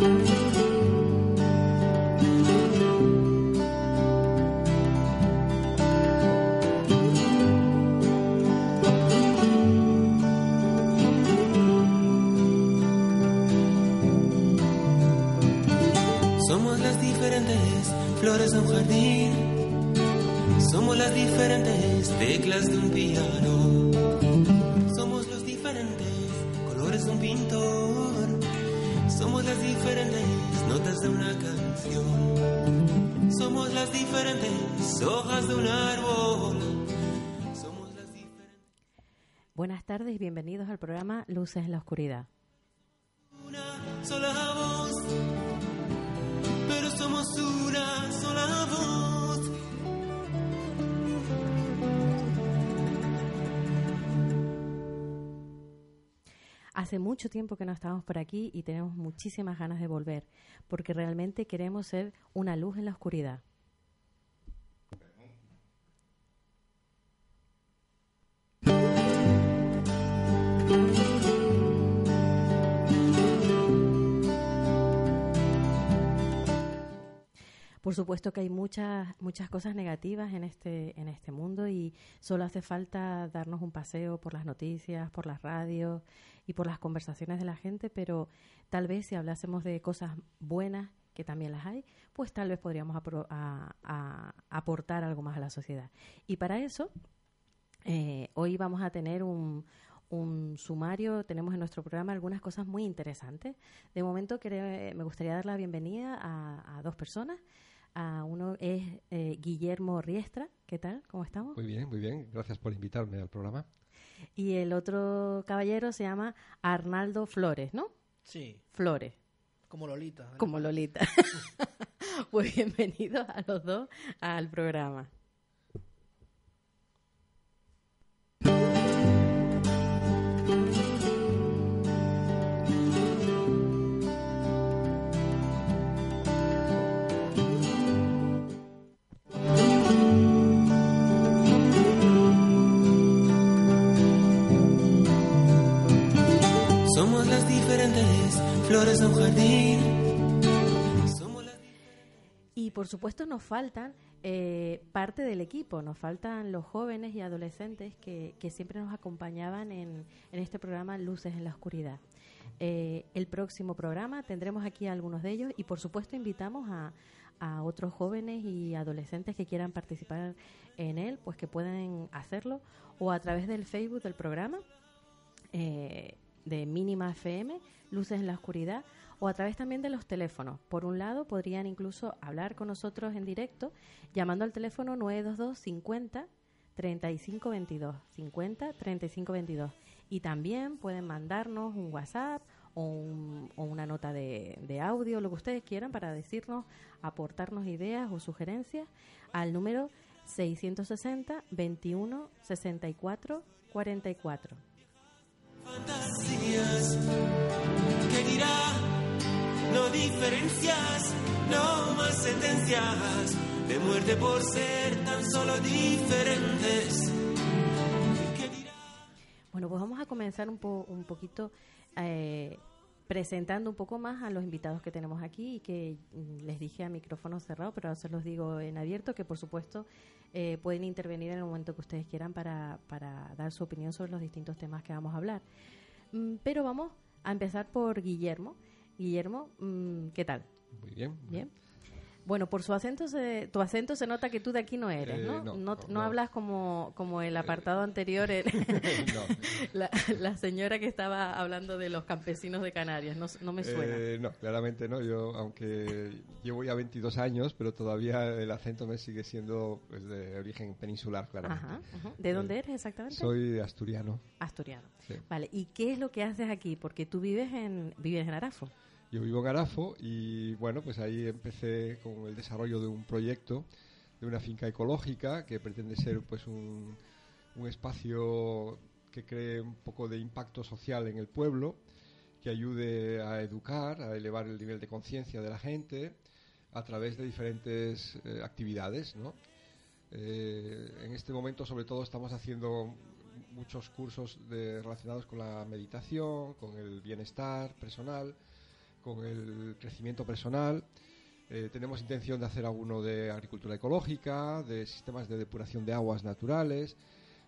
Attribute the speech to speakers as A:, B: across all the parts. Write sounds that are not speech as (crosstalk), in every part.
A: Somos
B: bienvenidos al programa Luces en la Oscuridad.
A: Una sola voz. Pero somos una sola voz.
B: Hace mucho tiempo que no estamos por aquí y tenemos muchísimas ganas de volver, porque realmente queremos ser una luz en la oscuridad. Por supuesto que hay muchas muchas cosas negativas en este en este mundo y solo hace falta darnos un paseo por las noticias, por las radios y por las conversaciones de la gente, pero tal vez si hablásemos de cosas buenas que también las hay, pues tal vez podríamos aportar algo más a la sociedad. Y para eso, eh, hoy vamos a tener un, un sumario, tenemos en nuestro programa algunas cosas muy interesantes. De momento quere- me gustaría dar la bienvenida a, a dos personas. A uno es eh, Guillermo Riestra, ¿qué tal? ¿Cómo estamos?
C: Muy bien, muy bien. Gracias por invitarme al programa.
B: Y el otro caballero se llama Arnaldo Flores, ¿no?
D: Sí,
B: Flores,
D: como Lolita. ¿no?
B: como Lolita. (laughs) (laughs) pues bienvenidos a los dos al programa. Por supuesto nos faltan eh, parte del equipo, nos faltan los jóvenes y adolescentes que, que siempre nos acompañaban en, en este programa Luces en la Oscuridad. Eh, el próximo programa tendremos aquí a algunos de ellos y por supuesto invitamos a, a otros jóvenes y adolescentes que quieran participar en él, pues que pueden hacerlo o a través del Facebook del programa eh, de Mínima FM, Luces en la Oscuridad, o a través también de los teléfonos. Por un lado, podrían incluso hablar con nosotros en directo llamando al teléfono 922 50 35 22 50 35 22 y también pueden mandarnos un WhatsApp o, un- una nota de, audio, lo que ustedes quieran para decirnos, aportarnos ideas o sugerencias al número 660 21 64 44.
A: fantasías. ¿Qué dirá? No diferencias, no más sentencias de muerte por ser tan solo diferentes.
B: Bueno, pues vamos a comenzar un, po- un poquito eh, presentando un poco más a los invitados que tenemos aquí y que mm, les dije a micrófono cerrado, pero ahora se los digo en abierto, que por supuesto eh, pueden intervenir en el momento que ustedes quieran para, para dar su opinión sobre los distintos temas que vamos a hablar. Mm, pero vamos a empezar por Guillermo. Guillermo, mm, ¿qué tal?
C: Muy bien.
B: Bien. Bueno, por su acento, se, tu acento se nota que tú de aquí no eres,
C: Eh,
B: ¿no?
C: no,
B: no,
C: no,
B: no hablas como, como el apartado anterior, (laughs) el- (laughs) la, la señora que estaba hablando de los campesinos de Canarias, no, no me suena.
C: Eh, no, claramente no. Yo, aunque llevo ya 22 años, pero todavía el acento me sigue siendo pues, de origen peninsular, claramente.
B: Ajá, ajá. ¿De dónde eres exactamente?
C: Soy asturiano.
B: Asturiano.
C: Sí.
B: Vale, ¿y qué es lo que haces aquí? Porque tú vives en, vives en Arafo.
C: Yo vivo en Arafo y bueno, pues ahí empecé con el desarrollo de un proyecto de una finca ecológica que pretende ser pues un, un espacio que cree un poco de impacto social en el pueblo, que ayude a educar, a elevar el nivel de conciencia de la gente a través de diferentes eh, actividades, ¿no? Eh, en este momento, sobre todo, estamos haciendo muchos cursos relacionados con la meditación, con el bienestar personal, con el crecimiento personal. Eh, tenemos intención de hacer alguno de agricultura ecológica, de sistemas de depuración de aguas naturales.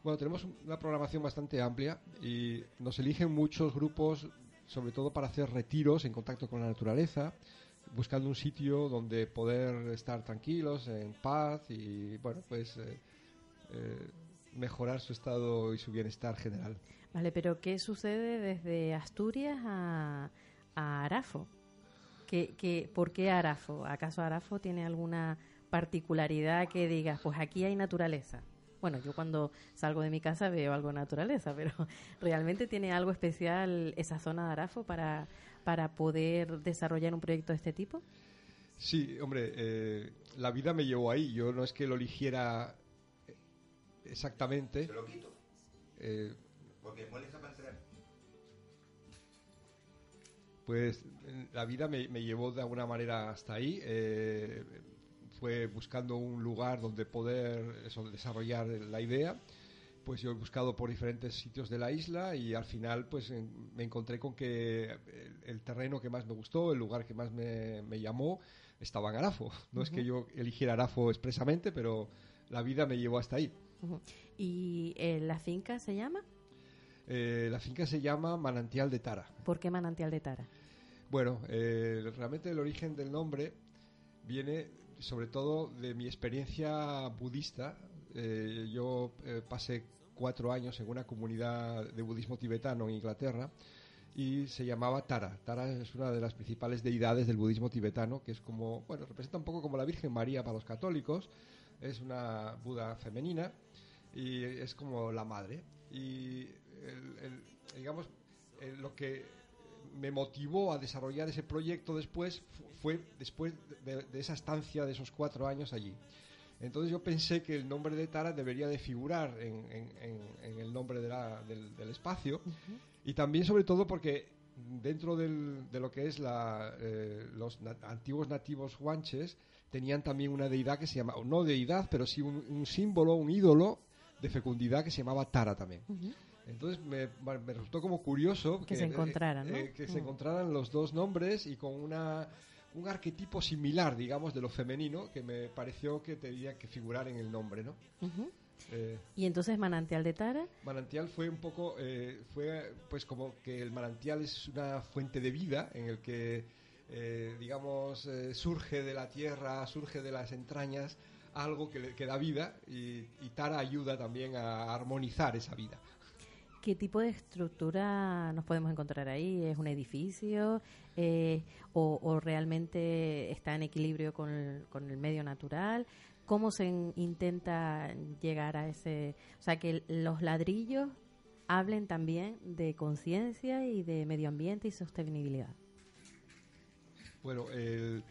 C: Bueno, tenemos una programación bastante amplia y nos eligen muchos grupos, sobre todo para hacer retiros en contacto con la naturaleza, buscando un sitio donde poder estar tranquilos, en paz y, bueno, pues eh, eh, mejorar su estado y su bienestar general.
B: Vale, pero ¿qué sucede desde Asturias a, a Arafo? ¿Qué, por qué Arafo? ¿Acaso Arafo tiene alguna particularidad que digas, pues aquí hay naturaleza? Bueno, yo cuando salgo de mi casa veo algo de naturaleza, pero (laughs) ¿realmente tiene algo especial esa zona de Arafo para, para poder desarrollar un proyecto de este tipo?
C: Sí, hombre, eh, la vida me llevó ahí. Yo no es que lo eligiera exactamente.
D: Se lo quito.
C: Eh,
D: Porque molesta
C: Pues la vida me, me llevó de alguna manera hasta ahí. eh, fue buscando un lugar donde poder eso, desarrollar la idea. Pues yo he buscado por diferentes sitios de la isla y al final pues en- me encontré con que el, el terreno que más me gustó, el lugar que más me, me llamó, estaba en Arafo. No es que yo eligiera Arafo expresamente, pero la vida me llevó hasta ahí.
B: ¿Y eh, la finca se llama?
C: Eh, la finca se llama Manantial de Tara.
B: ¿Por qué Manantial de Tara?
C: Bueno, eh, realmente el origen del nombre viene sobre todo de mi experiencia budista. Eh, yo eh, pasé cuatro años en una comunidad de budismo tibetano en Inglaterra y se llamaba Tara. Tara es una de las principales deidades del budismo tibetano, que es como, bueno, representa un poco como la Virgen María para los católicos. Es una Buda femenina y es como la madre. Y el- el- digamos, el- lo que me motivó a desarrollar ese proyecto después fu- fue después de, de esa estancia de esos cuatro años allí. Entonces yo pensé que el nombre de Tara debería de figurar en, en- en- en el nombre de la- del, del espacio y también sobre todo porque dentro del- de lo que es la, eh, los antiguos nativos guanches tenían también una deidad que se llamaba, no deidad, pero sí un, un símbolo, un ídolo de fecundidad que se llamaba Tara también. Entonces me, me resultó como curioso
B: Que se encontraran, ¿no?
C: eh, que se
B: Mm.
C: encontraran los dos nombres y con una un arquetipo similar, digamos, de lo femenino que me pareció que tenía que figurar en el nombre, ¿no? Eh,
B: Y entonces Manantial de Tara,
C: manantial fue un poco, eh, fue pues como que el manantial es una fuente de vida en el que, eh, digamos, eh, surge de la tierra, surge de las entrañas algo que, le- que da vida y, y Tara ayuda también a armonizar esa vida.
B: ¿Qué tipo de estructura nos podemos encontrar ahí? ¿Es un edificio? Eh, o, realmente está en equilibrio con el, medio natural? ¿Cómo se in- intenta llegar a ese... O sea, que los ladrillos hablen también de conciencia y de medio ambiente y sostenibilidad.
C: Bueno, el-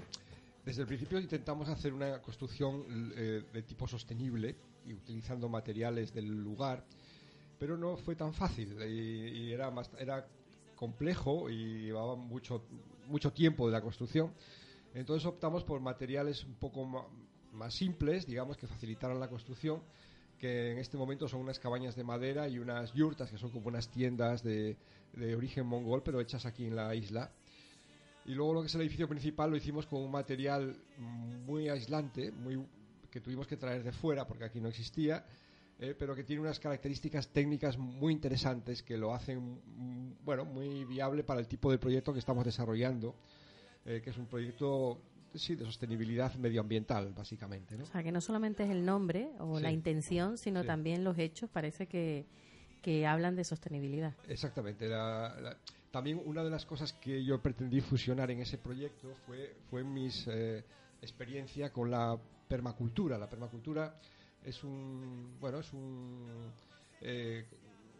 C: desde el principio intentamos hacer una construcción eh, de tipo sostenible y utilizando materiales del lugar, pero no fue tan fácil y, y era, más, era complejo y llevaba mucho, mucho tiempo de la construcción. Entonces optamos por materiales un poco más simples, digamos, que facilitaran la construcción, que en este momento son unas cabañas de madera y unas yurtas, que son como unas tiendas de, de origen mongol, pero hechas aquí en la isla. Y luego lo que es el edificio principal lo hicimos con un material muy aislante, muy que tuvimos que traer de fuera porque aquí no existía, eh, pero que tiene unas características técnicas muy interesantes que lo hacen mm, bueno muy viable para el tipo de proyecto que estamos desarrollando, eh, que es un proyecto sí de sostenibilidad medioambiental básicamente, ¿no?
B: O sea, que no solamente es el nombre o
C: Sí.
B: la intención, sino
C: Sí.
B: también los hechos parece que, que hablan de sostenibilidad.
C: Exactamente. la- la- también una de las cosas que yo pretendí fusionar en ese proyecto fue, fue mis eh, experiencia con la permacultura. La permacultura es un, bueno, es un, eh,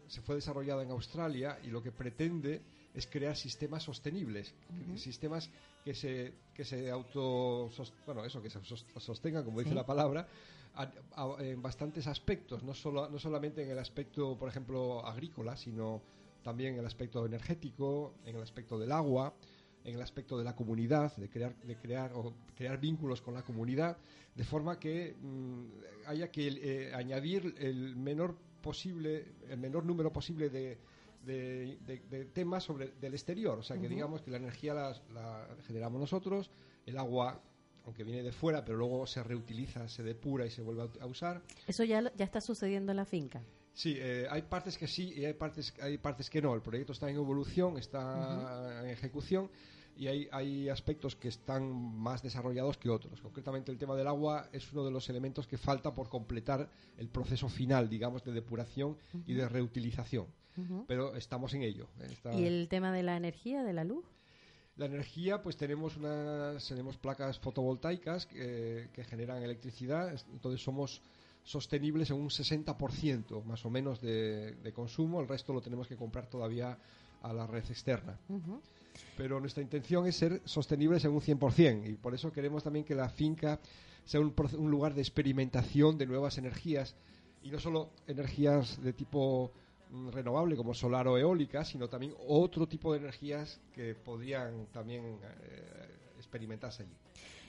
C: se fue desarrollada en Australia y lo que pretende es crear sistemas sostenibles, sistemas que se que se auto bueno eso que se sos- sostengan como dice
B: Sí.
C: la palabra a- a- en bastantes aspectos no solo no solamente en el aspecto por ejemplo agrícola sino también en el aspecto energético en el aspecto del agua en el aspecto de la comunidad de crear de crear o crear vínculos con la comunidad de forma que mm, haya que eh, añadir el menor posible el menor número posible de de, de- de temas sobre del exterior. O sea, que digamos que la energía la, la generamos nosotros, el agua, aunque viene de fuera, pero luego se reutiliza, se depura y se vuelve a usar.
B: Eso ya, ya está sucediendo en la finca.
C: Sí, eh, hay partes que sí y hay partes, hay partes que no. El proyecto está en evolución, está en ejecución y hay, hay aspectos que están más desarrollados que otros. Concretamente el tema del agua es uno de los elementos que falta por completar el proceso final, digamos, de depuración y de reutilización. Pero estamos en ello.
B: ¿Y el tema de la energía, de la luz?
C: La energía, pues tenemos unas tenemos placas fotovoltaicas que, que generan electricidad, es- entonces somos sostenibles en un 60% más o menos de, de consumo, el resto lo tenemos que comprar todavía a la red externa.
B: Ujú.
C: Pero nuestra intención es ser sostenibles en un 100% y por eso queremos también que la finca sea un, un lugar de experimentación de nuevas energías y no solo energías de tipo mm, renovable como solar o eólica, sino también otro tipo de energías que podrían también eh, experimentarse allí.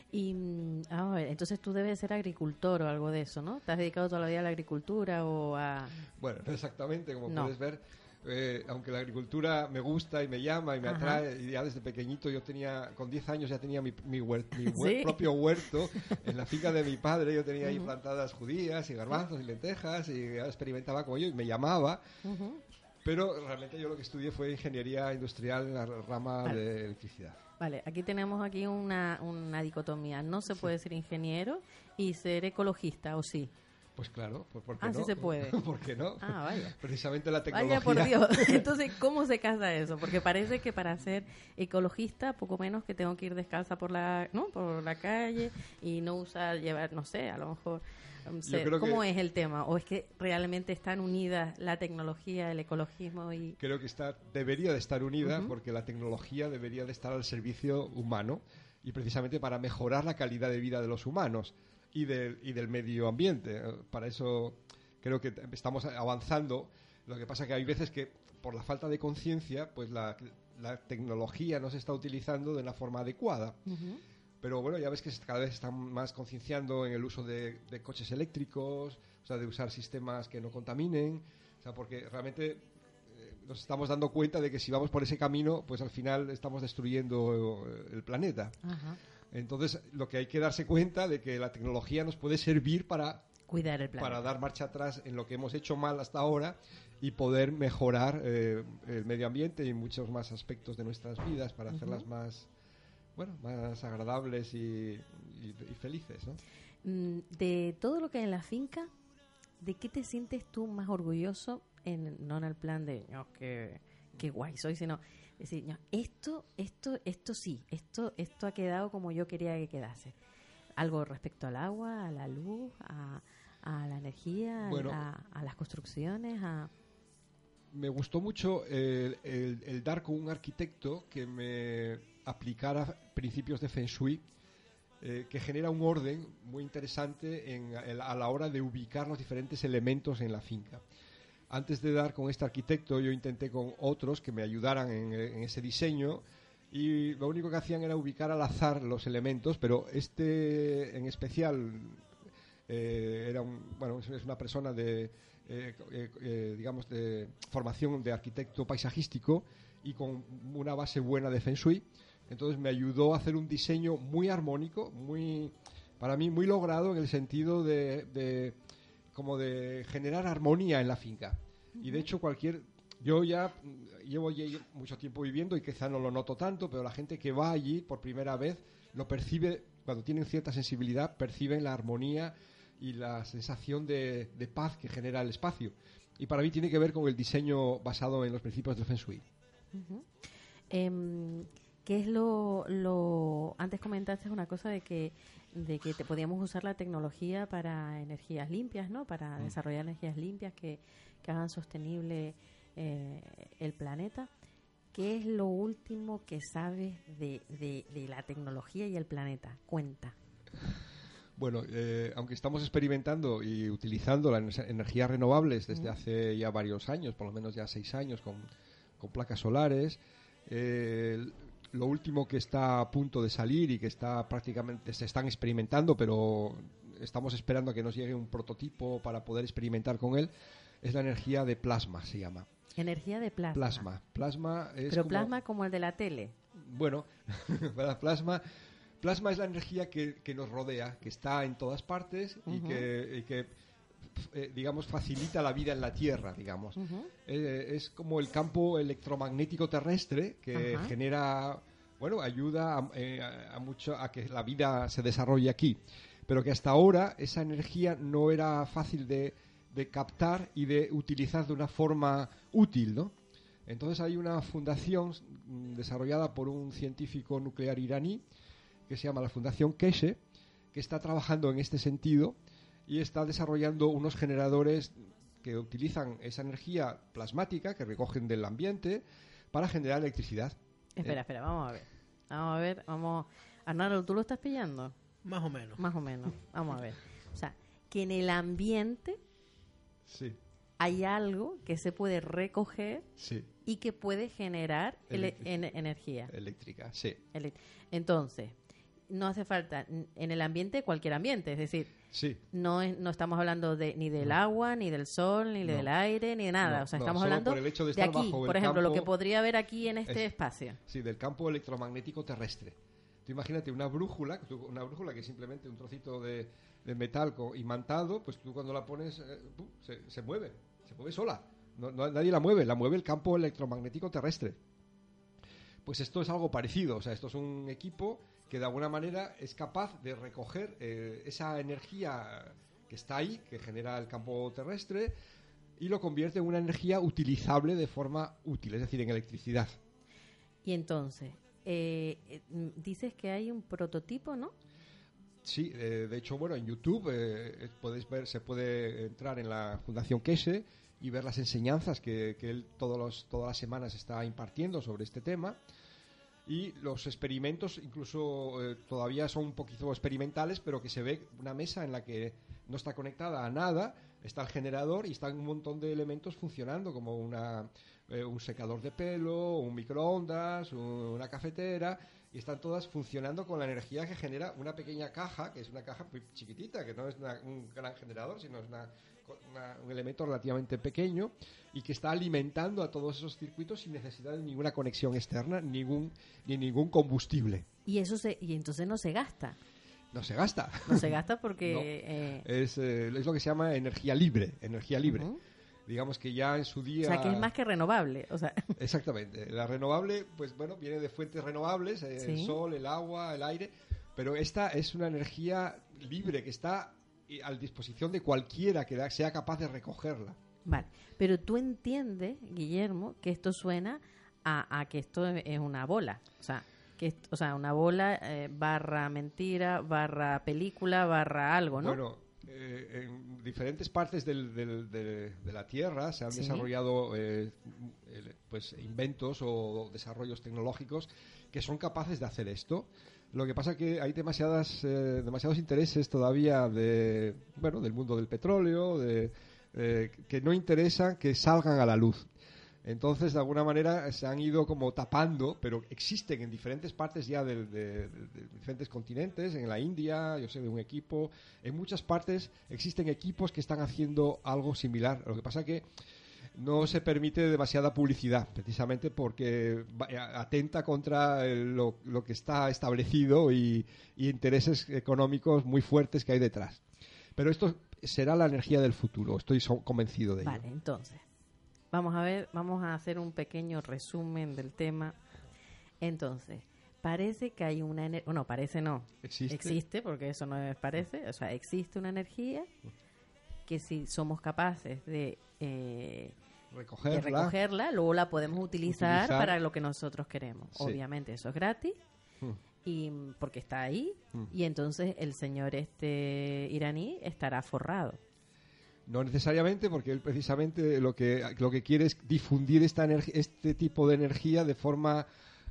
B: Y a ver, entonces tú debes ser agricultor o algo de eso, ¿no? ¿Te has dedicado toda la vida a la agricultura o a...?
C: Bueno, (laughs) no exactamente, como
B: No.
C: puedes ver, eh, aunque la agricultura me gusta y me llama y me
B: Ajá.
C: atrae, y ya desde pequeñito yo tenía, con 10 años ya tenía mi, mi, huer- mi (laughs) huer-
B: Sí.
C: propio huerto en la finca de mi padre, yo tenía ahí plantadas judías y garbanzos y lentejas y ya experimentaba con ello y me llamaba, pero realmente yo lo que estudié fue ingeniería industrial en la rama
B: Vale.
C: de electricidad.
B: Vale, aquí tenemos aquí una, una dicotomía. No se puede ser ingeniero y ser ecologista, ¿o sí?
C: Pues claro, pues ¿por qué
B: Ah,
C: no?
B: se puede. (laughs)
C: ¿Por qué no?
B: Ah, vaya.
C: Precisamente la tecnología.
B: Vaya por Dios. (laughs) Entonces, ¿cómo se casa eso? Porque parece que para ser ecologista, poco menos que tengo que ir descalza por la, ¿no? por la calle y no usar, llevar, no sé, a lo mejor. um, sé, ¿Cómo
C: que-
B: es el tema? ¿O es que realmente están unidas la tecnología, el ecologismo y...
C: creo que está debería de estar unida porque la tecnología debería de estar al servicio humano y precisamente para mejorar la calidad de vida de los humanos y del, y del medio ambiente. Eh, Para eso creo que estamos avanzando. Lo que pasa que hay veces que por la falta de conciencia, pues la, la tecnología no se está utilizando de una forma adecuada. Pero bueno, ya ves que cada vez están más concienciando en el uso de, de coches eléctricos, o sea, de usar sistemas que no contaminen, o sea, porque realmente eh, nos estamos dando cuenta de que si vamos por ese camino, pues al final estamos destruyendo eh, el planeta.
B: Ajá.
C: Entonces, lo que hay que darse cuenta de que la tecnología nos puede servir para,
B: Cuidar el planeta.
C: para dar marcha atrás en lo que hemos hecho mal hasta ahora y poder mejorar eh, el medio ambiente y muchos más aspectos de nuestras vidas para hacerlas más, bueno, más agradables y, y- y felices, ¿no?
B: Mm, De todo lo que hay en la finca, ¿de qué te sientes tú más orgulloso? En, no en el plan de, no, qué, qué guay soy, sino decir, no, esto, esto, esto sí, esto, esto ha quedado como yo quería que quedase. Algo respecto al agua, a la luz, a, a la energía, a-
C: Bueno.
B: a, a las construcciones, a...
C: me gustó mucho el, el- el dar con un arquitecto que me aplicara principios de Feng Shui, eh, que genera un orden muy interesante en- a la hora de ubicar los diferentes elementos en la finca. Antes de dar con este arquitecto, yo intenté con otros que me ayudaran en, en ese diseño y lo único que hacían era ubicar al azar los elementos, pero este en especial eh, era un, bueno, es- una persona de, eh, eh, eh, digamos, de formación de arquitecto paisajístico y con una base buena de Feng Shui. Entonces me ayudó a hacer un diseño muy armónico, muy, para mí muy logrado en el sentido de, de como de generar armonía en la finca. Y de hecho cualquier, yo ya llevo allí mucho tiempo viviendo y quizá no lo noto tanto, pero la gente que va allí por primera vez lo percibe, cuando tienen cierta sensibilidad, perciben la armonía y la sensación de, de paz que genera el espacio. Y para mí tiene que ver con el diseño basado en los principios del Feng Shui.
B: Em, ¿Qué es lo, lo... Antes comentaste una cosa de que, de que te podíamos usar la tecnología para energías limpias, ¿no? Para desarrollar energías limpias que, que hagan sostenible eh, el planeta. ¿Qué es lo último que sabes de, de, de la tecnología y el planeta? Cuenta.
C: Bueno, eh, aunque estamos experimentando y utilizando las energías renovables desde hace ya varios años, por lo menos ya seis años, con, con placas solares, eh, lo último que está a punto de salir y que está prácticamente se están experimentando, pero estamos esperando a que nos llegue un prototipo para poder experimentar con él, es la energía de plasma, se llama.
B: Energía de plasma.
C: Plasma. Plasma es
B: Pero
C: como-
B: plasma como el de la tele.
C: Bueno, (laughs) plasma, plasma es la energía que, que nos rodea, que está en todas partes y que, y que, eh, digamos, facilita la vida en la Tierra, digamos. Eh, es como el campo electromagnético terrestre que genera, bueno, ayuda a, eh, a- a mucho a que la vida se desarrolle aquí. Pero que hasta ahora esa energía no era fácil de, de captar y de utilizar de una forma útil, ¿no? Entonces hay una fundación desarrollada por un científico nuclear iraní que se llama la Fundación Keshe, que está trabajando en este sentido y está desarrollando unos generadores que utilizan esa energía plasmática que recogen del ambiente para generar electricidad.
B: Espera,
C: Eh.
B: espera, vamos a ver. Vamos a ver, vamos. Arnaldo, ¿tú lo estás pillando?
E: Más o menos.
B: Más o menos. Vamos a ver. O sea, que en el ambiente
C: Sí,
B: hay algo que se puede recoger
C: sí,
B: y que puede generar ele-
C: Electricidad.
B: en- energía.
C: eléctrica, sí,
B: Ele- Entonces, no hace falta en el ambiente, cualquier ambiente, es decir,
C: sí.
B: no es- no estamos hablando de ni del agua, ni del sol, ni
C: No.
B: del aire, ni de nada.
C: No,
B: o sea, estamos hablando
C: por el hecho de
B: aquí,
C: bajo el
B: por ejemplo, lo que podría haber aquí en este
C: Es-
B: espacio.
C: Sí, del campo electromagnético terrestre. Tú imagínate una brújula, una brújula que es simplemente un trocito de, de metal imantado, pues tú cuando la pones eh, se, se mueve, se mueve sola. No- no- nadie la mueve, la mueve el campo electromagnético terrestre. Pues esto es algo parecido, o sea, esto es un equipo que de alguna manera es capaz de recoger eh, esa energía que está ahí, que genera el campo terrestre, y lo convierte en una energía utilizable de forma útil, es decir, en electricidad.
B: Y entonces, eh, eh, dices que hay un prototipo, ¿no?
C: Sí, eh, de hecho, bueno, en YouTube eh, podéis ver, se puede entrar en la Fundación Keshe y ver las enseñanzas que, que él todos los, todas las semanas está impartiendo sobre este tema. Y los experimentos incluso eh, todavía son un poquito experimentales, pero que se ve una mesa en la que no está conectada a nada, está el generador y están un montón de elementos funcionando, como una, eh, un secador de pelo, un microondas, un- una cafetera, y están todas funcionando con la energía que genera una pequeña caja, que es una caja muy chiquitita, que no es una- un gran generador, sino es una- una- un elemento relativamente pequeño y que está alimentando a todos esos circuitos sin necesidad de ninguna conexión externa, ningún, ni ningún combustible.
B: Y eso se, y entonces no se gasta.
C: No se gasta.
B: No se gasta porque (laughs)
C: No.
B: eh,
C: Es, eh, es lo que se llama energía libre, energía libre. Digamos que ya en su
B: o
C: día...
B: sea que es más que renovable. O sea, (laughs)
C: Exactamente. La renovable, pues bueno, viene de fuentes renovables, eh, el
B: Sí.
C: sol, el agua, el aire, pero esta es una energía libre que está a disposición de cualquiera que sea capaz de recogerla.
B: vale. Pero tú entiendes, Guillermo, que esto suena a, a que esto es una bola. O sea, que o sea una bola eh, barra mentira, barra película, barra algo, ¿no?
C: Bueno, eh, en diferentes partes del- del- de, de la Tierra se han
B: Sí.
C: desarrollado eh, pues inventos o desarrollos tecnológicos que son capaces de hacer esto. Lo que pasa que hay demasiadas, eh, demasiados intereses todavía de, bueno, del mundo del petróleo, de, eh, que no interesan que salgan a la luz. Entonces, de alguna manera, se han ido como tapando, pero existen en diferentes partes ya de, de- de diferentes continentes, en la India, yo sé de un equipo, en muchas partes existen equipos que están haciendo algo similar. Lo que pasa que no se permite demasiada publicidad, precisamente porque va- atenta contra el- lo, lo que está establecido y, y intereses económicos muy fuertes que hay detrás. Pero esto será la energía del futuro, estoy convencido de ello.
B: Vale, entonces, vamos a ver, vamos a hacer un pequeño resumen del tema. Entonces, parece que hay una energía, bueno, parece no,
C: ¿Existe?
B: existe, porque eso no es parece, o sea, existe una energía que si somos capaces de, eh, de
C: Recogerla.
B: recogerla, luego la podemos utilizar,
C: Utilizar.
B: para lo que nosotros queremos.
C: Sí.
B: Obviamente eso es gratis.
C: Hmm.
B: Y porque está ahí
C: Hmm.
B: y entonces el señor este iraní estará forrado.
C: No necesariamente, porque él precisamente lo que, lo que quiere es difundir esta este tipo de energía de forma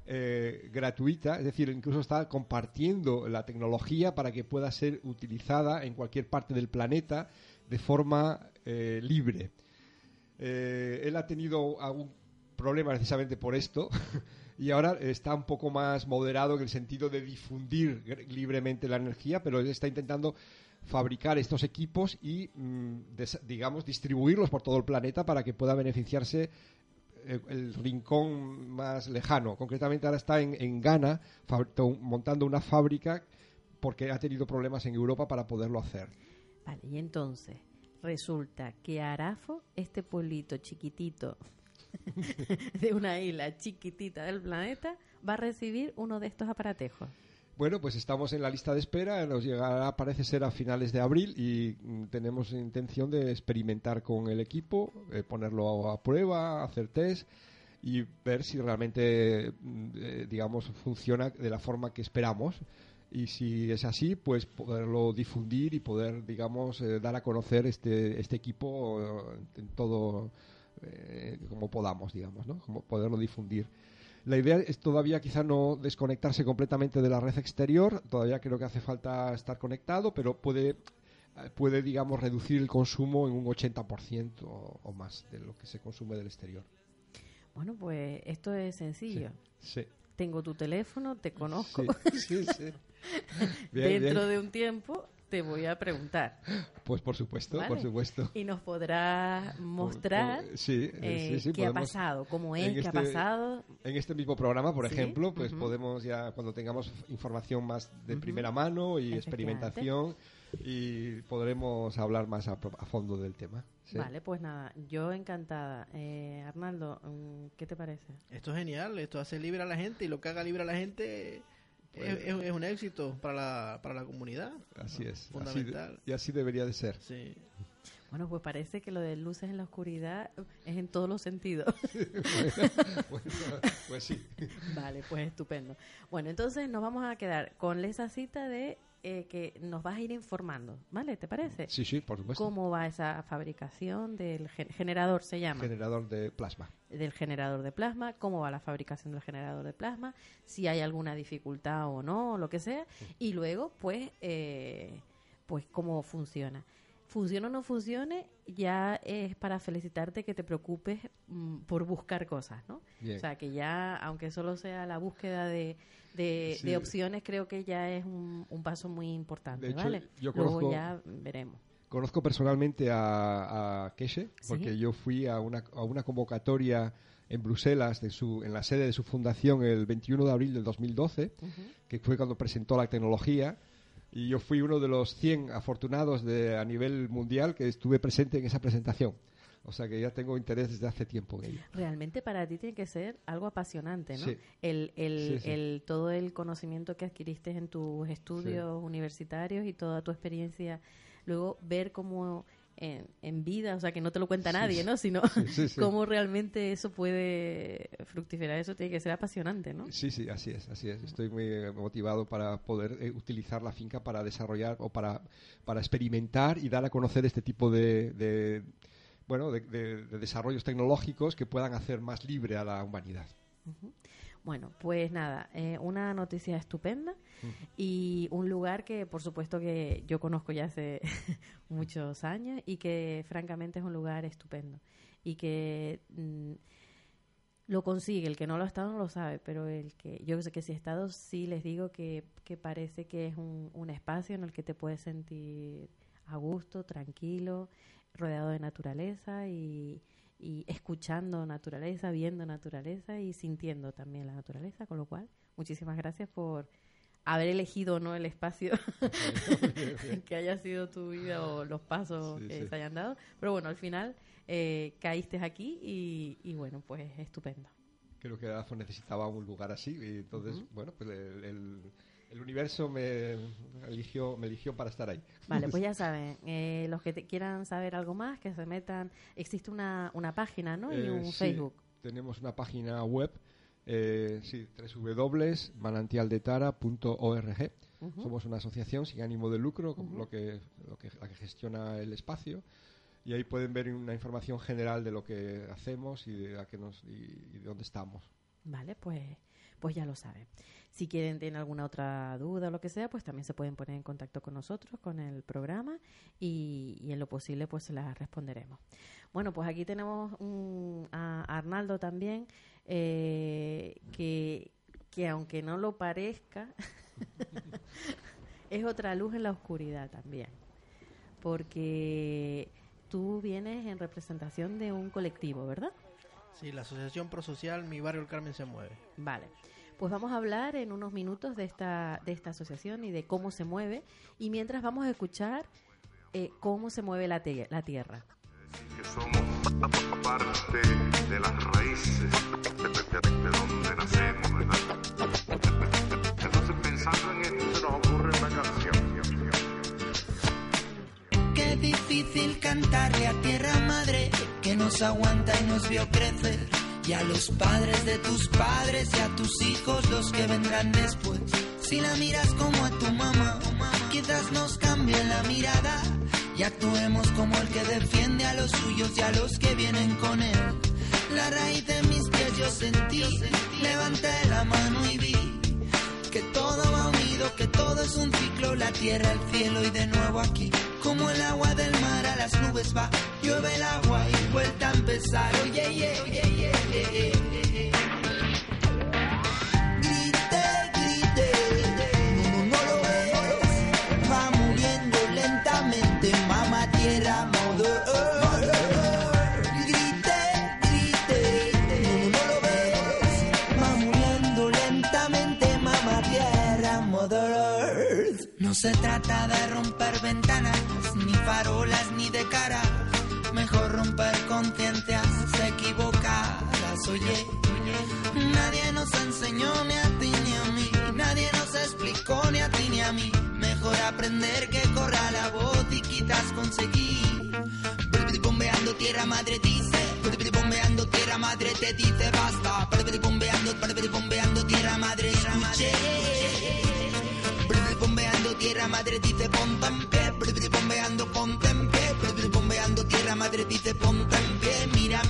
C: eh, gratuita, es decir, incluso está compartiendo la tecnología para que pueda ser utilizada en cualquier parte del planeta de forma eh, libre. Eh, él ha tenido algún problema precisamente por esto (laughs) y ahora está un poco más moderado en el sentido de difundir libremente la energía, pero él está intentando fabricar estos equipos y, mm, digamos, distribuirlos por todo el planeta para que pueda beneficiarse eh, el rincón más lejano. Concretamente ahora está en, en Ghana montando una fábrica porque ha tenido problemas en Europa para poderlo hacer.
B: Vale, y entonces resulta que Arafo, este pueblito chiquitito (laughs) de una isla chiquitita del planeta, va a recibir uno de estos aparatejos.
C: Bueno, pues estamos en la lista de espera, nos llegará parece ser a finales de abril y mm, tenemos intención de experimentar con el equipo, eh, ponerlo a prueba, hacer test y ver si realmente, mm, eh, digamos, funciona de la forma que esperamos. Y si es así, pues poderlo difundir y poder, digamos, eh, dar a conocer este, este equipo eh, en todo, eh, como podamos, digamos, ¿no? Como poderlo difundir. La idea es todavía quizá no desconectarse completamente de la red exterior, todavía creo que hace falta estar conectado, pero puede, puede digamos, reducir el consumo en un 80% o, o más de lo que se consume del exterior.
B: Bueno, pues esto es sencillo.
C: Sí.
B: Tengo tu teléfono, te conozco.
C: Sí, sí, sí. (laughs) (laughs) Bien,
B: Dentro
C: bien.
B: de un tiempo te voy a preguntar
C: Pues por supuesto,
B: Vale.
C: por supuesto.
B: y nos podrás mostrar
C: Por- por- sí, eh, sí, sí,
B: qué ha pasado, cómo es, qué ha
C: este-
B: pasado.
C: En este mismo programa, por
B: Sí,
C: ejemplo, pues podemos ya, cuando tengamos información más de primera mano y experimentación, y podremos hablar más a, pro- a fondo del tema. sí.
B: Vale, pues nada, yo encantada. Eh, Arnaldo, mm, ¿qué te parece?
E: Esto es genial, esto hace libre a la gente y lo que haga libre a la gente
C: Pues-
E: es, es- un éxito para la, para la comunidad.
C: Así es. así de-
E: Fundamental.
C: y así debería de ser.
E: Sí.
B: Bueno, pues parece que lo de luces en la oscuridad es en todos los sentidos. (laughs)
C: Bueno, pues sí.
B: vale, pues estupendo. Bueno, entonces nos vamos a quedar con esa cita de eh, que nos vas a ir informando, ¿vale? ¿Te parece?
C: Sí, sí, por supuesto.
B: ¿Cómo va esa fabricación del gen- generador, se llama?
C: Generador de plasma.
B: del generador de plasma, cómo va la fabricación del generador de plasma, si hay alguna dificultad o no, o lo que sea, y luego, pues, eh, pues cómo funciona. Funcione o no funcione, ya es para felicitarte que te preocupes mm, por buscar cosas, ¿no?
C: Bien.
B: O sea, que ya, aunque solo sea la búsqueda de, de,
C: Sí.
B: de opciones, creo que ya es un, un paso muy importante,
C: De hecho,
B: ¿vale?
C: yo
B: Luego
C: conozco-
B: ya veremos.
C: Conozco personalmente a, a Keshe, porque
B: Sí.
C: yo fui a una, a una convocatoria en Bruselas, de su, en la sede de su fundación, el 21 de abril del 2012,
B: Ujú.
C: que fue cuando presentó la tecnología. Y yo fui uno de los 100 afortunados de, a nivel mundial que estuve presente en esa presentación. O sea que ya tengo interés desde hace tiempo en ello.
B: Realmente para ti tiene que ser algo apasionante, ¿no?
C: Sí.
B: El, el,
C: Sí, sí.
B: el- todo el conocimiento que adquiriste en tus estudios universitarios y toda tu experiencia, luego ver cómo en, en vida, o sea, que no te lo cuenta
C: Sí,
B: nadie. ¿no? Sino
C: sí, sí. (laughs)
B: cómo realmente eso puede fructificar, eso tiene que ser apasionante, ¿no?
C: Sí, sí, así es, así es. Estoy muy eh, motivado para poder eh, utilizar la finca para desarrollar o para, para experimentar y dar a conocer este tipo de, de, bueno, de, de- de desarrollos tecnológicos que puedan hacer más libre a la humanidad.
B: Bueno, pues nada, eh, una noticia estupenda y un lugar que por supuesto que yo conozco ya hace (laughs) muchos años y que francamente es un lugar estupendo y que mm, lo consigue, el que no lo ha estado no lo sabe, pero el que yo sé que si ha estado sí les digo que, que parece que es un, un espacio en el que te puedes sentir a gusto, tranquilo, rodeado de naturaleza y, y escuchando naturaleza, viendo naturaleza y sintiendo también la naturaleza, con lo cual muchísimas gracias por haber elegido no el espacio (laughs) que haya sido tu vida o los pasos
C: Sí,
B: que
C: sí.
B: se hayan dado, pero bueno, al final eh, caíste aquí y, y bueno, pues estupendo.
C: Creo que AFO necesitaba un lugar así y entonces, bueno, pues el, el- el universo me eligió, me eligió para estar ahí.
B: Vale, pues ya (laughs) saben, eh, los que te quieran saber algo más, que se metan, existe una, una página, ¿no? y
C: Eh,
B: un
C: sí,
B: Facebook.
C: Tenemos una página web, eh, sí, www.manantialdetara.org.
B: Ujú.
C: Somos una asociación sin ánimo de lucro, como lo que, lo que, la que gestiona el espacio. Y ahí pueden ver una información general de lo que hacemos y de, a qué nos, y, y de dónde estamos.
B: Vale, pues, pues ya lo saben. Si quieren, tienen alguna otra duda o lo que sea, pues también se pueden poner en contacto con nosotros, con el programa, y, en lo posible pues se las responderemos. Bueno, pues aquí tenemos un- a Arnaldo también, eh, que, que aunque no lo parezca, (laughs) es otra luz en la oscuridad también. Porque tú vienes en representación de un colectivo, ¿verdad?
E: Sí, la Asociación Prosocial Mi Barrio El Carmen se mueve.
B: Vale. Pues vamos a hablar en unos minutos de esta, de esta asociación y de cómo se mueve. Y mientras vamos a escuchar eh, cómo se mueve la, te- la tierra.
F: que somos parte de las raíces de, de- de- de donde nacemos, ¿verdad? Entonces pensando en esto se nos ocurre una canción.
G: Qué difícil cantarle a tierra madre que nos aguanta y nos vio crecer. Y a los padres de tus padres y a tus hijos los que vendrán después. Si la miras como a tu mamá, quizás nos cambie la mirada y actuemos como el que defiende a los suyos y a los que vienen con él. La raíz de mis pies yo sentí, levanté la mano y vi que todo va unido, que todo es un ciclo, la tierra, el cielo y de nuevo aquí. Como el agua del mar a las nubes va, llueve el agua y vuelta a empezar. Oye, oye, oye, oye, oye. Grite, grite, no, no, no lo ves, va muriendo lentamente, mamá tierra, mother earth. Grite, grite, no, no, no lo ves, va muriendo lentamente, mamá tierra, mother earth. No se trata de romper ventanas, ni farolas, ni de cara. Mejor romper conciencias equivocadas, oye. Nadie nos enseñó ni a ti ni a mí, nadie nos explicó ni a ti ni a mí. Mejor aprender que corra la voz y quizás conseguir. Bombeando tierra madre dice, bombeando tierra madre te dice basta. Bombeando, bombeando tierra madre escuche. Brr, Bombeando tierra madre dice ponte en pie, bombeando ponte en pie, tierra madre dice ponte en pie, mírame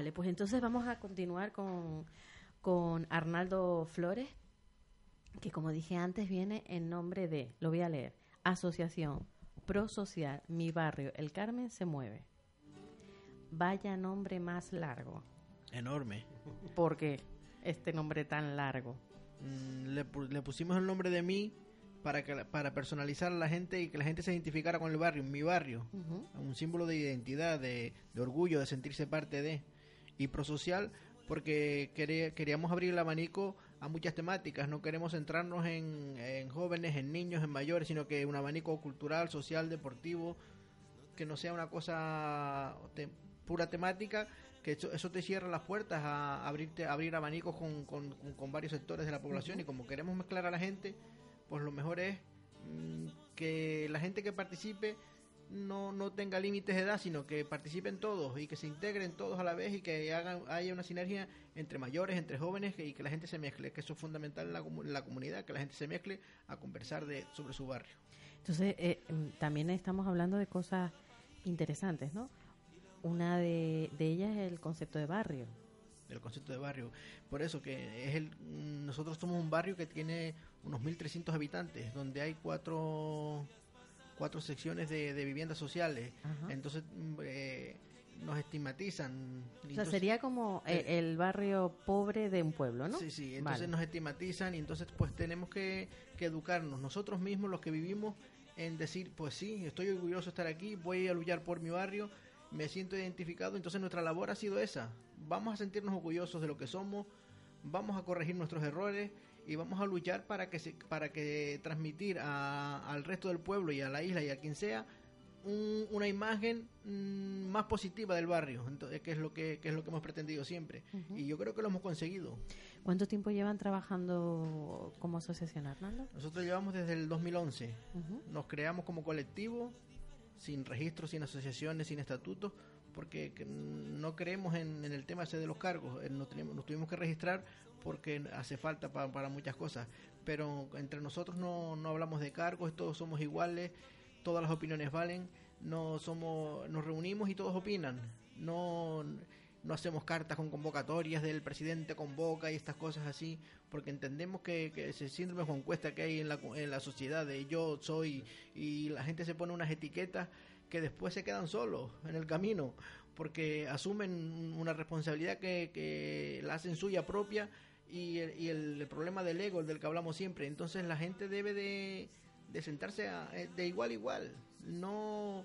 B: Vale, pues entonces vamos a continuar con, con Arnaldo Flores, que como dije antes viene en nombre de, lo voy a leer, Asociación Pro Social, Mi Barrio, El Carmen se mueve. Vaya nombre más largo.
E: Enorme.
B: ¿Por qué este nombre tan largo?
E: Mm, Le, le pusimos el nombre de mí para, que, para personalizar a la gente y que la gente se identificara con el barrio, mi barrio. Un símbolo de identidad, de, de orgullo, de sentirse parte de. Y prosocial, porque quería- queríamos abrir el abanico a muchas temáticas, no queremos centrarnos en, en jóvenes, en niños, en mayores, sino que un abanico cultural, social, deportivo, que no sea una cosa te- pura temática, que eso, eso te cierra las puertas a abrirte, a abrir abanicos con, con- con- con varios sectores de la población. Y como queremos mezclar a la gente, pues lo mejor es mm, que la gente que participe no, no tenga límites de edad, sino que participen todos y que se integren todos a la vez y que hagan, haya una sinergia entre mayores, entre jóvenes y que la gente se mezcle, que eso es fundamental en la, comu- en la comunidad, que la gente se mezcle a conversar de, sobre su barrio.
B: Entonces, eh, mm, también estamos hablando de cosas interesantes, ¿no? Una de, de ellas es el concepto de barrio.
E: del concepto de barrio. Por eso que es el mm, nosotros somos un barrio que tiene unos 1300 habitantes, donde hay cuatro cuatro secciones de, de viviendas sociales.
B: Ajá.
E: Entonces mm, eh, nos estigmatizan.
B: O sea,
E: Entonces-
B: sería como eh, el barrio pobre de un pueblo, ¿no?
E: Sí, sí, entonces
B: Vale.
E: nos estigmatizan y entonces pues tenemos que, que educarnos nosotros mismos, los que vivimos, en decir, pues sí, estoy orgulloso de estar aquí, voy a luchar por mi barrio, me siento identificado, entonces nuestra labor ha sido esa. Vamos a sentirnos orgullosos de lo que somos, vamos a corregir nuestros errores y vamos a luchar para que se, para que transmitir a- al resto del pueblo y a la isla y a quien sea un- una imagen mm, más positiva del barrio, entonces, que es lo que, que es lo que hemos pretendido siempre. Y yo creo que lo hemos conseguido.
B: ¿Cuánto tiempo llevan trabajando como asociación, Arnaldo?
E: Nosotros llevamos desde el 2011.
B: Ujú.
E: Nos creamos como colectivo, sin registro, sin asociaciones, sin estatutos, porque que no creemos en, en el tema ese de los cargos. Eh, Nos, tenemos- nos tuvimos que registrar porque hace falta pa- para muchas cosas. Pero entre nosotros no, no hablamos de cargos, todos somos iguales, todas las opiniones valen, no somos, nos reunimos y todos opinan. No, no hacemos cartas con convocatorias del presidente convoca y estas cosas así, porque entendemos que, que ese síndrome Juan Cuesta que hay en la, en la sociedad de yo soy y la gente se pone unas etiquetas que después se quedan solos en el camino, porque asumen una responsabilidad que, que la hacen suya propia y, el, y el, el problema del ego, el del que hablamos siempre. Entonces la gente debe de, de sentarse a- eh, de igual a igual, no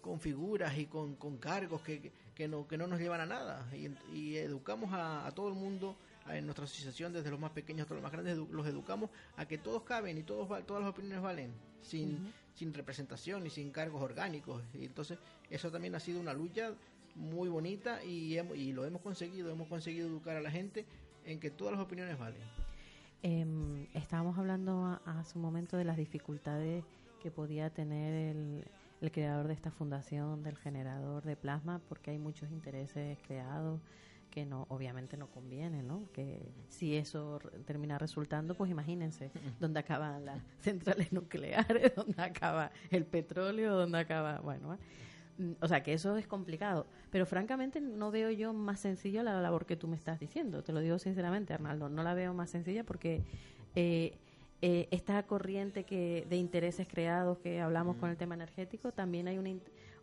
E: con figuras y con, con cargos que, que- no, que no nos llevan a nada. Y, y educamos a, a todo el mundo en nuestra asociación, desde los más pequeños hasta los más grandes, edu- los educamos a que todos caben y todos todas las opiniones valen, sin, sin representación y sin cargos orgánicos. Y entonces eso también ha sido una lucha muy bonita y, hemos- y lo hemos conseguido, hemos conseguido educar a la gente en que todas las opiniones valen.
B: Em, estábamos hablando a- hace un momento de las dificultades que podía tener el, el creador de esta fundación, del generador de plasma, porque hay muchos intereses creados que no obviamente no conviene, ¿no? Que si eso termina resultando, pues imagínense (laughs) dónde acaban las centrales nucleares, (laughs) dónde acaba el petróleo, dónde acaba, bueno, ¿eh? Mm, o sea que eso es complicado, pero francamente no veo yo más sencillo la labor que tú me estás diciendo, te lo digo sinceramente, Arnaldo, no la veo más sencilla porque eh, eh, esta corriente que de intereses creados que hablamos con el tema energético, también hay una,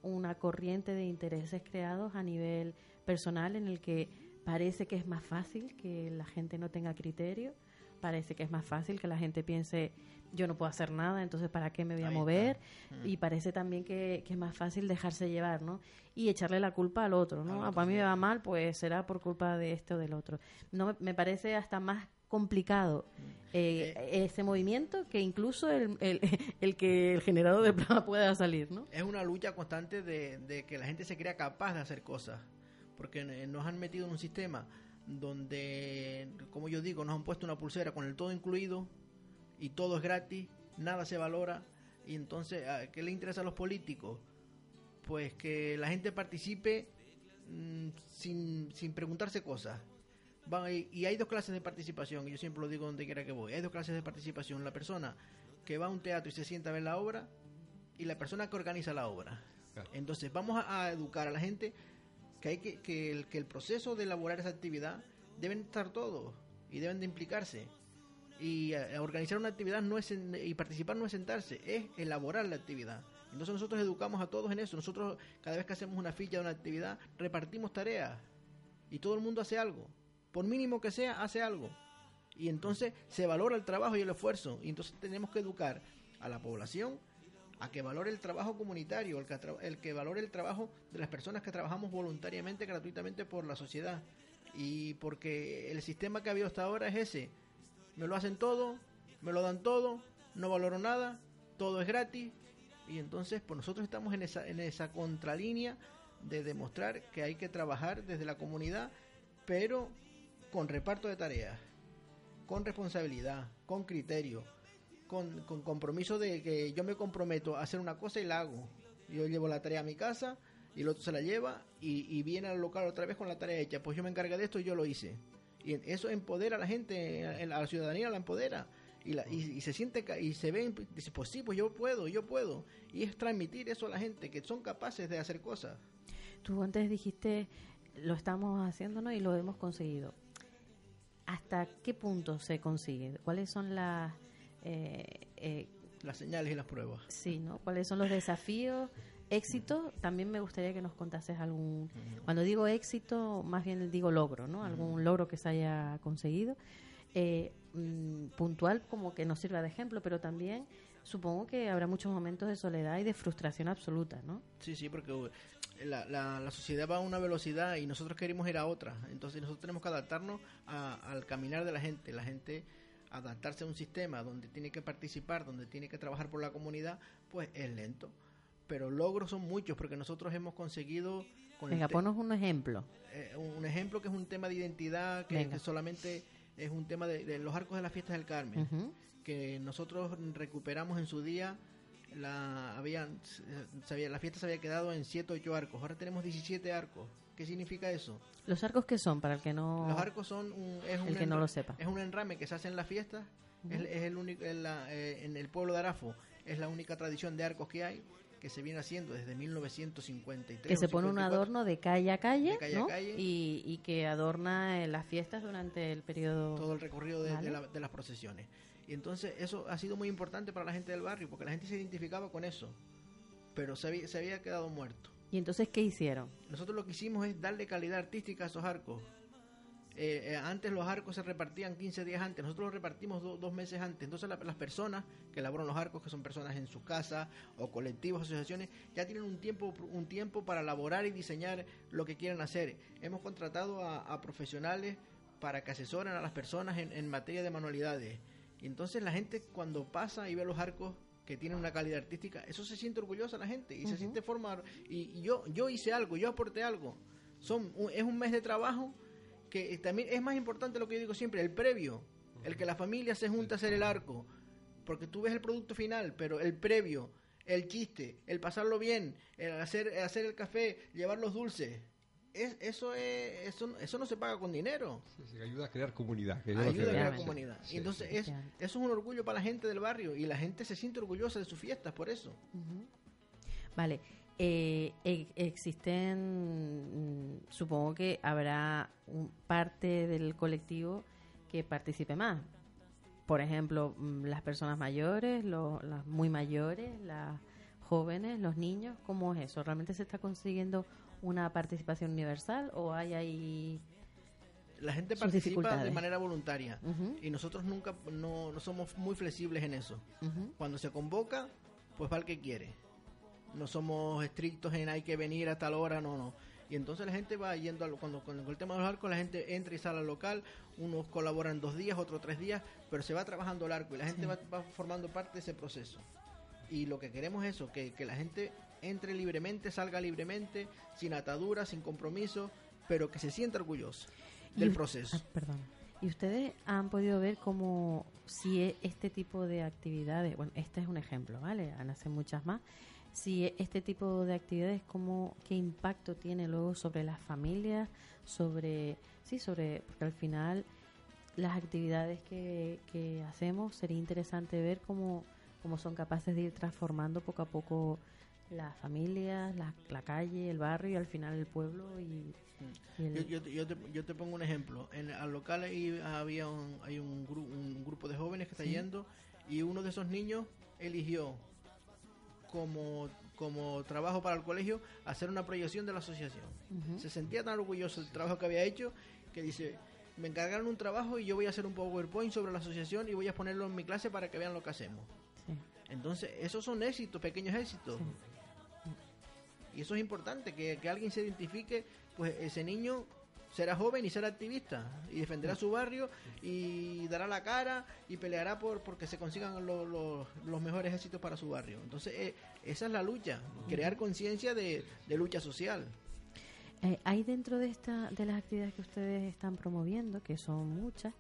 B: una corriente de intereses creados a nivel personal en el que parece que es más fácil que la gente no tenga criterio, parece que es más fácil que la gente piense yo no puedo hacer nada, entonces ¿para qué me voy a
E: Ahí
B: mover?
E: Mm.
B: Y parece también que, que es más fácil dejarse llevar, ¿no? Y echarle la culpa al otro, ¿no?
E: Al
B: Ah,
E: otro,
B: para mí
E: sí.
B: me va mal, pues será por culpa de este o del otro. No me, parece hasta más complicado eh, ese movimiento que incluso el, el, (laughs) el que el generador de plasma pueda salir, ¿no?
E: es una lucha constante de, de que la gente se crea capaz de hacer cosas. Porque eh, nos han metido en un sistema donde, como yo digo, nos han puesto una pulsera con el todo incluido y todo es gratis, nada se valora. Y entonces, ¿a ¿qué le interesa a los políticos? Pues que la gente participe mm, sin, sin preguntarse cosas. Van y, y hay dos clases de participación, y yo siempre lo digo donde quiera que voy. Hay dos clases de participación. La persona que va a un teatro y se sienta a ver la obra y la persona que organiza la obra.
C: Claro.
E: Entonces vamos a, a educar a la gente que hay que, que, el, que el proceso de elaborar esa actividad deben estar todos y deben de implicarse. Y eh, organizar una actividad no es en- y participar no es sentarse, es elaborar la actividad. Entonces nosotros educamos a todos en eso. Nosotros cada vez que hacemos una ficha de una actividad repartimos tareas y todo el mundo hace algo. Por mínimo que sea, hace algo. Y entonces se valora el trabajo y el esfuerzo. Y entonces tenemos que educar a la población a que valore el trabajo comunitario, el que, el que valore el trabajo de las personas que trabajamos voluntariamente, gratuitamente por la sociedad. Y porque el sistema que ha habido hasta ahora es ese. Me lo hacen todo, me lo dan todo, no valoro nada, todo es gratis. Y entonces, pues nosotros estamos en esa, en esa contralínea de demostrar que hay que trabajar desde la comunidad, pero con reparto de tareas, con responsabilidad, con criterio, con, con compromiso de que yo me comprometo a hacer una cosa y la hago. Yo llevo la tarea a mi casa y el otro se la lleva y, y viene al local otra vez con la tarea hecha. Pues yo me encargué de esto y yo lo hice. Y eso empodera a la gente, a la ciudadanía la empodera. Y, la, y, y se siente y se ven, dice, pues sí, pues yo puedo, yo puedo. Y es transmitir eso a la gente, que son capaces de hacer cosas.
B: Tú antes dijiste, lo estamos haciendo ¿no? y lo hemos conseguido. ¿Hasta qué punto se consigue? ¿Cuáles son las... eh, eh,
E: Las señales y las pruebas.
B: sí, ¿no? ¿Cuáles son los desafíos? Éxito, también me gustaría que nos contases algún... Cuando digo éxito, más bien digo logro, ¿no? Algún logro que se haya conseguido. Eh, mm, puntual como que nos sirva de ejemplo, pero también supongo que habrá muchos momentos de soledad y de frustración absoluta, ¿no?
E: Sí, sí, porque uh, la, la, la sociedad va a una velocidad y nosotros queremos ir a otra. Entonces nosotros tenemos que adaptarnos a- al caminar de la gente. La gente adaptarse a un sistema donde tiene que participar, donde tiene que trabajar por la comunidad, pues es lento. Pero logros son muchos porque nosotros hemos conseguido con
B: Venga, ponos un ejemplo.
E: eh, un ejemplo que es un tema de identidad que, solamente es un tema de, de los arcos de las fiestas del Carmen que nosotros recuperamos en su día la habían se había- la fiesta se había quedado en 7 o 8 arcos ahora tenemos 17 arcos ¿qué significa eso?
B: ¿Los arcos qué son? Para el que no...
E: los arcos son un, es un
B: El que no lo sepa.
E: es un enrame que se hace en las fiestas es, es el único en, la- eh, en el pueblo de Arafo es la única tradición de arcos que hay que se viene haciendo desde 1953
B: que se pone un
E: 54.
B: adorno de calle a calle,
E: De calle a
B: ¿no?
E: calle.
B: Y, y que adorna eh, las fiestas durante el periodo...
E: todo el recorrido de, de la- de las procesiones. Y entonces eso ha sido muy importante para la gente del barrio, porque la gente se identificaba con eso, pero se había, se había quedado muerto.
B: ¿Y entonces qué hicieron?
E: Nosotros lo que hicimos es darle calidad artística a esos arcos. Eh, eh, antes los arcos se repartían 15 días antes, nosotros los repartimos do- dos meses antes. Entonces la- las personas que elaboran los arcos, que son personas en sus casas o colectivos, asociaciones, ya tienen un tiempo, un tiempo para elaborar y diseñar lo que quieren hacer. Hemos contratado a, a profesionales para que asesoren a las personas en, en materia de manualidades. Y entonces la gente cuando pasa y ve los arcos que tienen una calidad artística, eso se siente orgullosa la gente y se siente formar. Y, y yo, yo hice algo, yo aporté algo. Son, es un mes de trabajo que también es más importante lo que yo digo siempre, el previo, el que la familia se junta a hacer el arco, porque tú ves el producto final, pero el previo, el chiste, el pasarlo bien, el hacer, el hacer el café, llevar los dulces, es, eso, es, eso, eso no se paga con dinero,
C: Sí, sí, ayuda a crear comunidad. que que
E: ayuda a crear comunidad.
C: sí,
E: y entonces
C: sí.
E: es, eso es un orgullo para la gente del barrio y la gente se siente orgullosa de sus fiestas por eso.
B: Vale. Eh, e- existen, mm, supongo que habrá un parte del colectivo que participe más. Por ejemplo, mm, las personas mayores, lo- las muy mayores, las jóvenes, los niños. ¿Cómo es eso? ¿Realmente se está consiguiendo una participación universal o hay ahí...
E: La gente participa de manera voluntaria y nosotros nunca no, no somos muy flexibles en eso. Cuando se convoca, pues va el que quiere. No somos estrictos en hay que venir a tal hora, no, no. Y entonces la gente va yendo, al- cuando con el tema de los arcos, la gente entra y sale al local, unos colaboran dos días, otros tres días, pero se va trabajando el arco y la gente va, va formando parte de ese proceso. Y lo que queremos es eso, que, que la gente entre libremente, salga libremente, sin ataduras, sin compromiso, pero que se sienta orgullosa
B: Y
E: del proceso.
B: ah, perdón. ¿Y ustedes han podido ver cómo si e- este tipo de actividades, bueno, este es un ejemplo, ¿vale? Han hace muchas más. Si este tipo de actividades, cómo, qué impacto tiene luego sobre las familias, sobre, sí, sobre, porque al final las actividades que, que hacemos sería interesante ver cómo, cómo son capaces de ir transformando poco a poco las familias, la, la calle, el barrio y al final el pueblo y, y el-
E: Yo, yo te- yo te, yo te pongo un ejemplo. En al local ahí había un, hay un, gru- un grupo de jóvenes que está
B: Sí.
E: yendo y uno de esos niños eligió como, como trabajo para el colegio hacer una proyección de la asociación. Se sentía tan orgulloso del trabajo que había hecho que dice, me encargaron un trabajo y yo voy a hacer un PowerPoint sobre la asociación y voy a ponerlo en mi clase para que vean lo que hacemos.
B: sí.
E: Entonces, esos son éxitos, pequeños éxitos. Y eso es importante, que, que alguien se identifique, pues ese niño será joven y será activista y defenderá su barrio y dará la cara y peleará por porque se consigan lo- lo- los mejores éxitos para su barrio. Entonces, eh, esa es la lucha, crear conciencia de, de lucha social.
B: Eh, hay dentro de esta de las actividades que ustedes están promoviendo, que son muchas,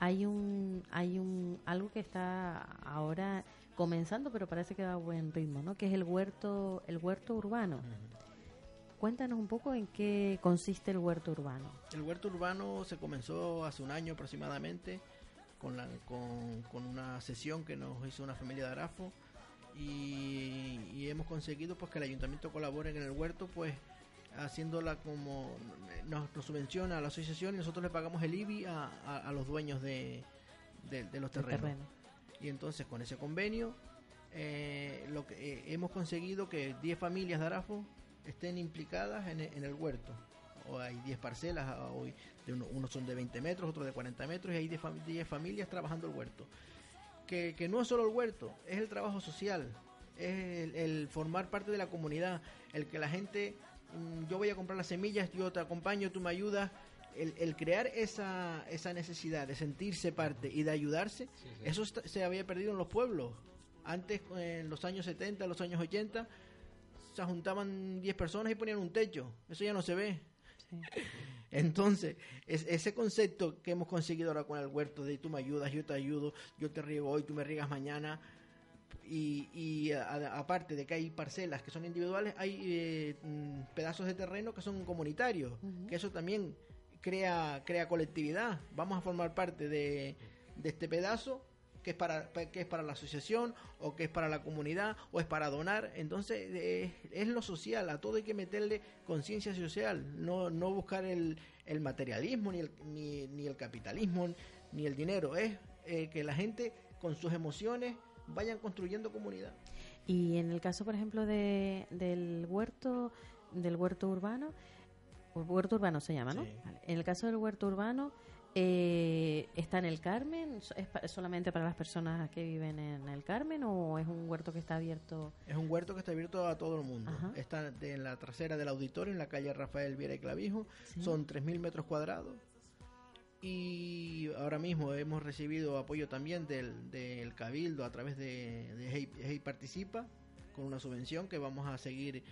B: hay un hay un algo que está ahora comenzando, pero parece que va a buen ritmo, ¿no? Que es el huerto el huerto urbano. Cuéntanos un poco en qué consiste el huerto urbano.
E: El huerto urbano se comenzó hace un año aproximadamente con, la, con, con una sesión que nos hizo una familia de Arafo y, y hemos conseguido pues que el ayuntamiento colabore en el huerto pues haciéndola como nos, nos subvenciona a la asociación y nosotros le pagamos el IBI a, a- a los dueños de, de- de los terrenos.
B: terreno.
E: Y entonces con ese convenio eh, lo que eh, hemos conseguido que 10 familias de Arafo estén implicadas en, en el huerto. O hay 10 parcelas, ah, hoy de uno, unos son de 20 metros, otros de 40 metros y hay 10, fam- 10 familias trabajando el huerto. Que, que no es solo el huerto, es el trabajo social, es el, el formar parte de la comunidad, el que la gente, mm, yo voy a comprar las semillas, yo te acompaño, tú me ayudas, el, el crear esa, esa necesidad de sentirse parte y de ayudarse, eso está- se había perdido en los pueblos. Antes, en los años 70, los años 80, se juntaban 10 personas y ponían un techo. Eso ya no se ve.
B: Sí. (laughs)
E: Entonces, es, ese concepto que hemos conseguido ahora con el huerto de tú me ayudas, yo te ayudo, yo te riego hoy, tú me riegas mañana. Y, aparte de que hay parcelas que son individuales, hay eh, mm, pedazos de terreno que son comunitarios, que eso también crea, crea colectividad. Vamos a formar parte de, de este pedazo que es para que es para la asociación o que es para la comunidad o es para donar entonces eh, es lo social a todo hay que meterle conciencia social no no buscar el, el materialismo ni el ni, ni el capitalismo ni el dinero es eh, que la gente con sus emociones vayan construyendo comunidad
B: Y en el caso, por ejemplo, de, del huerto, del huerto urbano, huerto urbano se llama, ¿no?
E: Sí.
B: Vale. En el caso del huerto urbano, eh, ¿está en el Carmen? ¿Es pa- solamente para las personas que viven en el Carmen o es un huerto que está abierto?
E: Es un huerto que está abierto a todo el mundo.
B: Ajá.
E: Está en la trasera del auditorio, en la calle Rafael Viera y Clavijo.
B: Sí.
E: Son 3.000 metros cuadrados. Y ahora mismo hemos recibido apoyo también del, del Cabildo a través de, de Hey, Hey Participa, con una subvención que vamos a seguir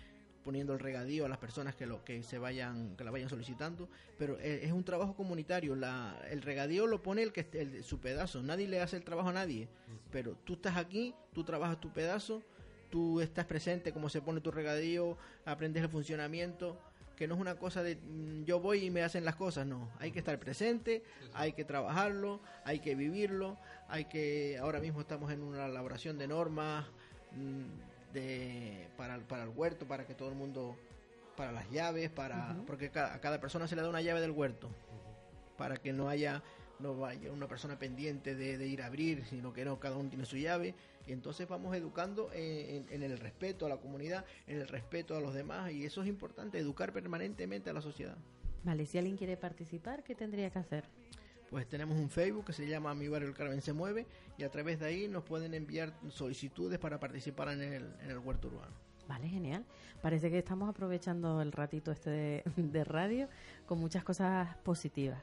E: poniendo el regadío a las personas que lo que se vayan que la vayan solicitando pero eh, es un trabajo comunitario. La, el regadío lo pone el que el- su pedazo. Nadie le hace el trabajo a nadie. Pero tú estás aquí tú trabajas tu pedazo tú estás presente cómo se pone tu regadío aprendes el funcionamiento que no es una cosa de mm, yo voy y me hacen las cosas. No hay que estar presente hay que trabajarlo hay que vivirlo hay que ahora mismo estamos en una elaboración de normas mm, de para, el- para el huerto para que todo el mundo para las llaves para porque ca- a cada persona se le da una llave del huerto para que no haya no vaya una persona pendiente de, de ir a abrir, sino que no, cada uno tiene su llave. Y entonces vamos educando en, en- en el respeto a la comunidad, en el respeto a los demás, y eso es importante, educar permanentemente a la sociedad.
B: Vale, si alguien quiere participar, ¿qué tendría que hacer?
E: Pues tenemos un Facebook que se llama Mi Barrio El Carmen se mueve, y a través de ahí nos pueden enviar solicitudes para participar en el, en el huerto urbano.
B: Vale, genial. Parece que estamos aprovechando el ratito este de, (laughs) radio con muchas cosas positivas.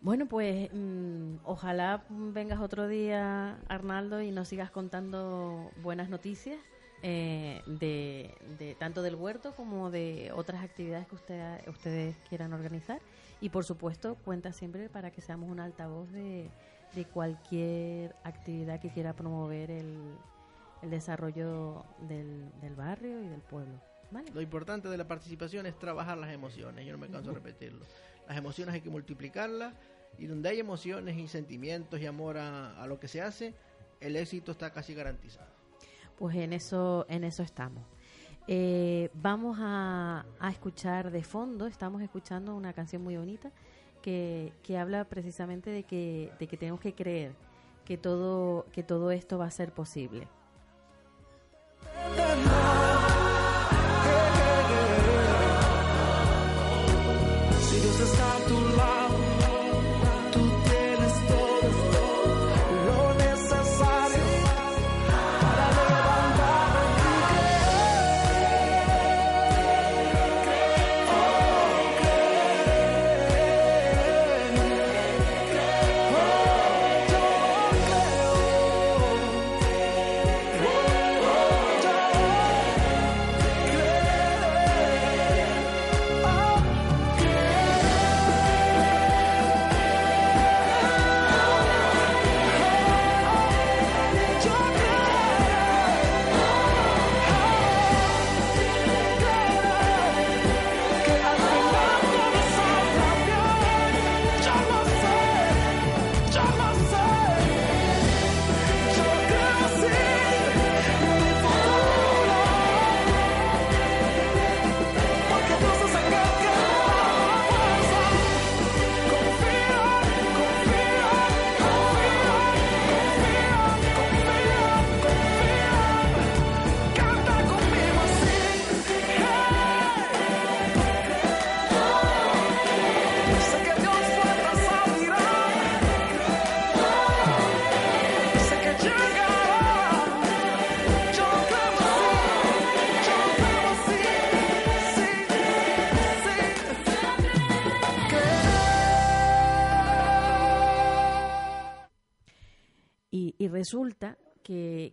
B: Bueno, pues mm, ojalá vengas otro día, Arnaldo, y nos sigas contando buenas noticias eh, de, tanto del huerto como de otras actividades que usted, ustedes quieran organizar. Y por supuesto, cuenta siempre para que seamos un altavoz de, de cualquier actividad que quiera promover el, el desarrollo del, barrio y del pueblo.
E: Lo importante de la participación es trabajar las emociones, yo no me canso de repetirlo. Las emociones hay que multiplicarlas y donde hay emociones y sentimientos y amor a lo que se hace, el éxito está casi garantizado.
B: Pues en eso, en eso estamos. Eh, vamos a, a escuchar de fondo, estamos escuchando una canción muy bonita que, que habla precisamente de que, de que tenemos que creer que todo, que todo esto va a ser posible.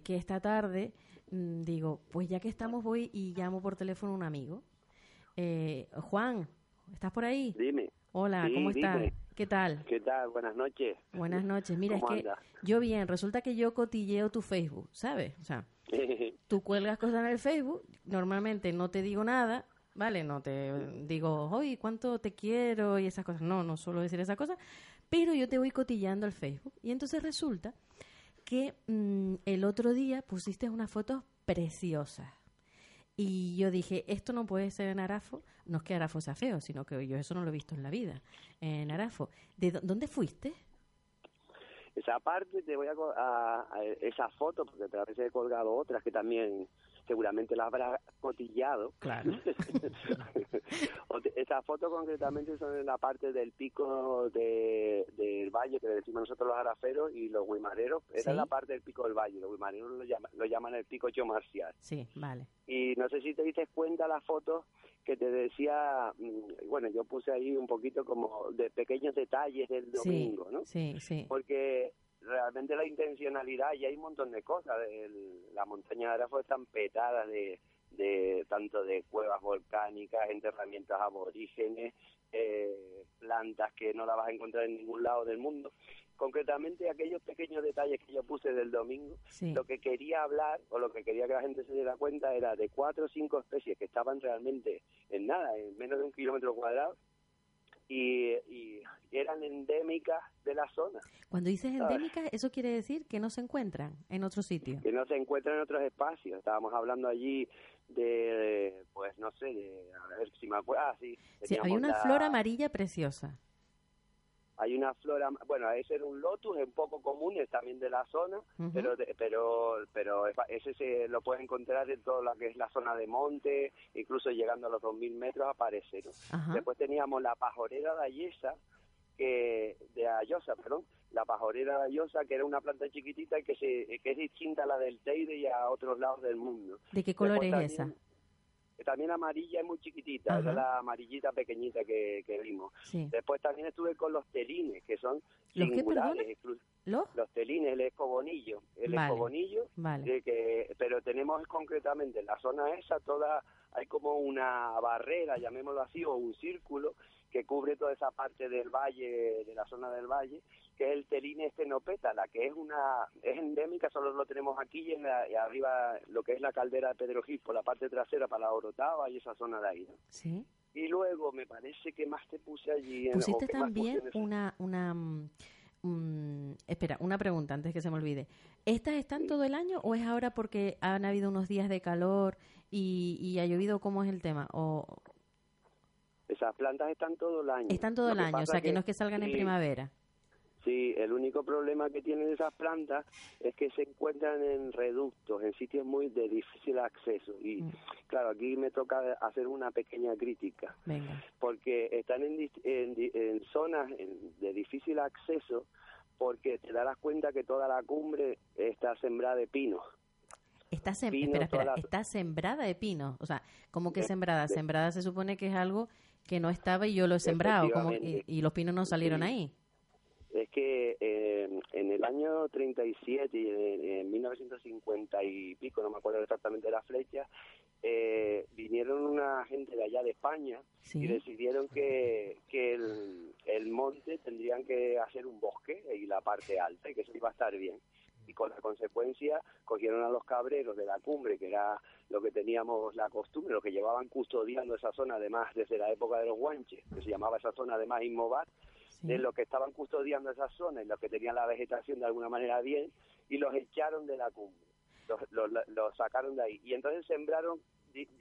H: Que,
B: esta tarde mm, digo, pues ya que estamos voy y llamo por teléfono a un amigo. Eh, Juan, ¿estás por ahí?
I: Dime.
B: Hola,
I: Sí,
B: ¿cómo estás?
I: dime.
B: ¿Qué tal?
I: ¿Qué tal? Buenas noches.
B: Buenas noches. Mira, es
I: ¿Cómo
B: que
I: anda?
B: yo bien, resulta que yo cotilleo tu Facebook, ¿sabes? O sea, tú cuelgas cosas en el Facebook, normalmente no te digo nada, ¿vale? No te digo, oye, ¿cuánto te quiero? Y esas cosas. No, no suelo decir esas cosas, pero yo te voy cotillando el Facebook. Y entonces resulta que mm, el otro día pusiste unas fotos preciosas. Y yo dije, esto no puede ser en Arafo. No es que Arafo sea feo, sino que yo eso no lo he visto en la vida. En Arafo. ¿De dó- dónde fuiste?
I: Esa parte te voy a, a, a esa foto, porque te veces he colgado otras que también seguramente las habrás cotillado.
B: Claro. (laughs)
I: O te- Esas fotos concretamente son en la parte del pico de, del valle que le decimos nosotros los araferos y los guimareros. Esa
B: Sí.
I: es la parte del pico del valle. Los guimareros lo llaman, lo llaman el pico yo marcial.
B: Sí, vale.
I: Y no sé si te diste cuenta las fotos que te decía, mm, bueno, yo puse ahí un poquito como de pequeños detalles del domingo,
B: sí,
I: ¿no?
B: Sí, sí.
I: Porque realmente la intencionalidad, y hay un montón de cosas, el- la montaña de Arafo están petadas de, de tanto de cuevas volcánicas, enterramientos aborígenes, eh, plantas que no las vas a encontrar en ningún lado del mundo. Concretamente, aquellos pequeños detalles que yo puse del domingo,
B: Sí.
I: lo que quería hablar o lo que quería que la gente se diera cuenta era de cuatro o cinco especies que estaban realmente en nada, en menos de un kilómetro cuadrado, y, y eran endémicas de la zona,
B: Cuando dices endémicas, eso quiere decir que no se encuentran en otro sitio.
I: que no se encuentran en otros espacios. Estábamos hablando allí de, pues no sé, de, a ver si me acuerdo, ah, sí.
B: Sí, hay una
I: la-
B: flor amarilla preciosa.
I: Hay una flor, am- bueno, ese era un lotus, es un poco común, es también de la zona,
B: Ujú.
I: pero de- pero pero ese se lo puedes encontrar en toda la que es la zona de monte, incluso llegando a los 2.000 metros aparece. ¿no? Después teníamos la pajorera de Ayesa, que de Ayosa, perdón, la pajorera de Ayosa, que era una planta chiquitita y que, se, que es distinta a la del Teide y a otros lados del mundo.
B: ¿De qué color
I: Después
B: es
I: también-
B: esa?
I: También amarilla es muy chiquitita,
B: Ajá.
I: es la amarillita pequeñita que, que vimos.
B: Sí.
I: Después también estuve con los telines, que son
B: ¿Los qué,
I: singulares. exclu-
B: ¿Los?
I: Los telines, el escobonillo. El
B: Vale.
I: escobonillo,
B: Vale.
I: eh, que, pero tenemos concretamente en la zona esa toda, hay como una barrera, llamémoslo así, o un círculo que cubre toda esa parte del valle, de la zona del valle, que es el teline estenopétala, que es una es endémica, solo lo tenemos aquí y, en la, y arriba lo que es la caldera de Pedro Gil, por la parte trasera para la Orotava y esa zona de ahí. ¿no?
B: Sí.
I: Y luego me parece que más te puse allí. en-
B: Pusiste
I: puse
B: también una, una, mm, mm, espera, una pregunta antes que se me olvide. ¿Estas están todo el año o es ahora porque han habido unos días de calor y, y ha llovido? ¿Cómo es el tema? ¿O
I: Esas plantas están todo el año.
B: están todo
I: Lo
B: el
I: que
B: año? O sea, que no es que salgan en primavera.
I: Sí, el único problema que tienen esas plantas es que se encuentran en reductos, en sitios muy de difícil acceso. Y
B: Mm.
I: claro, aquí me toca hacer una pequeña crítica,
B: Venga.
I: porque están en, en en zonas en- de difícil acceso porque te darás cuenta que toda la cumbre está sembrada de pinos.
B: Está sem-
I: Pino,
B: espera, espera,
I: todas las-
B: está sembrada de pino. O sea, ¿cómo que sembrada? Sembrada se supone que es algo que no estaba y yo lo he sembrado. como- y, los pinos no salieron
I: Sí.
B: ahí.
I: Es que eh, en el año 37 y en, en 1950 y pico, no me acuerdo exactamente la flecha, eh, vinieron una gente de allá de España
B: Sí.
I: y decidieron que, que el, el monte tendrían que hacer un bosque y la parte alta y que eso iba a estar bien. Y con la consecuencia cogieron a los cabreros de la cumbre, que era lo que teníamos la costumbre, lo que llevaban custodiando esa zona, además desde la época de los guanches, que se llamaba esa zona además Inmobat,
B: Sí.
I: de los que estaban custodiando esa zona y los que tenían la vegetación de alguna manera bien, y los echaron de la cumbre, los, los- los sacaron de ahí. Y entonces sembraron,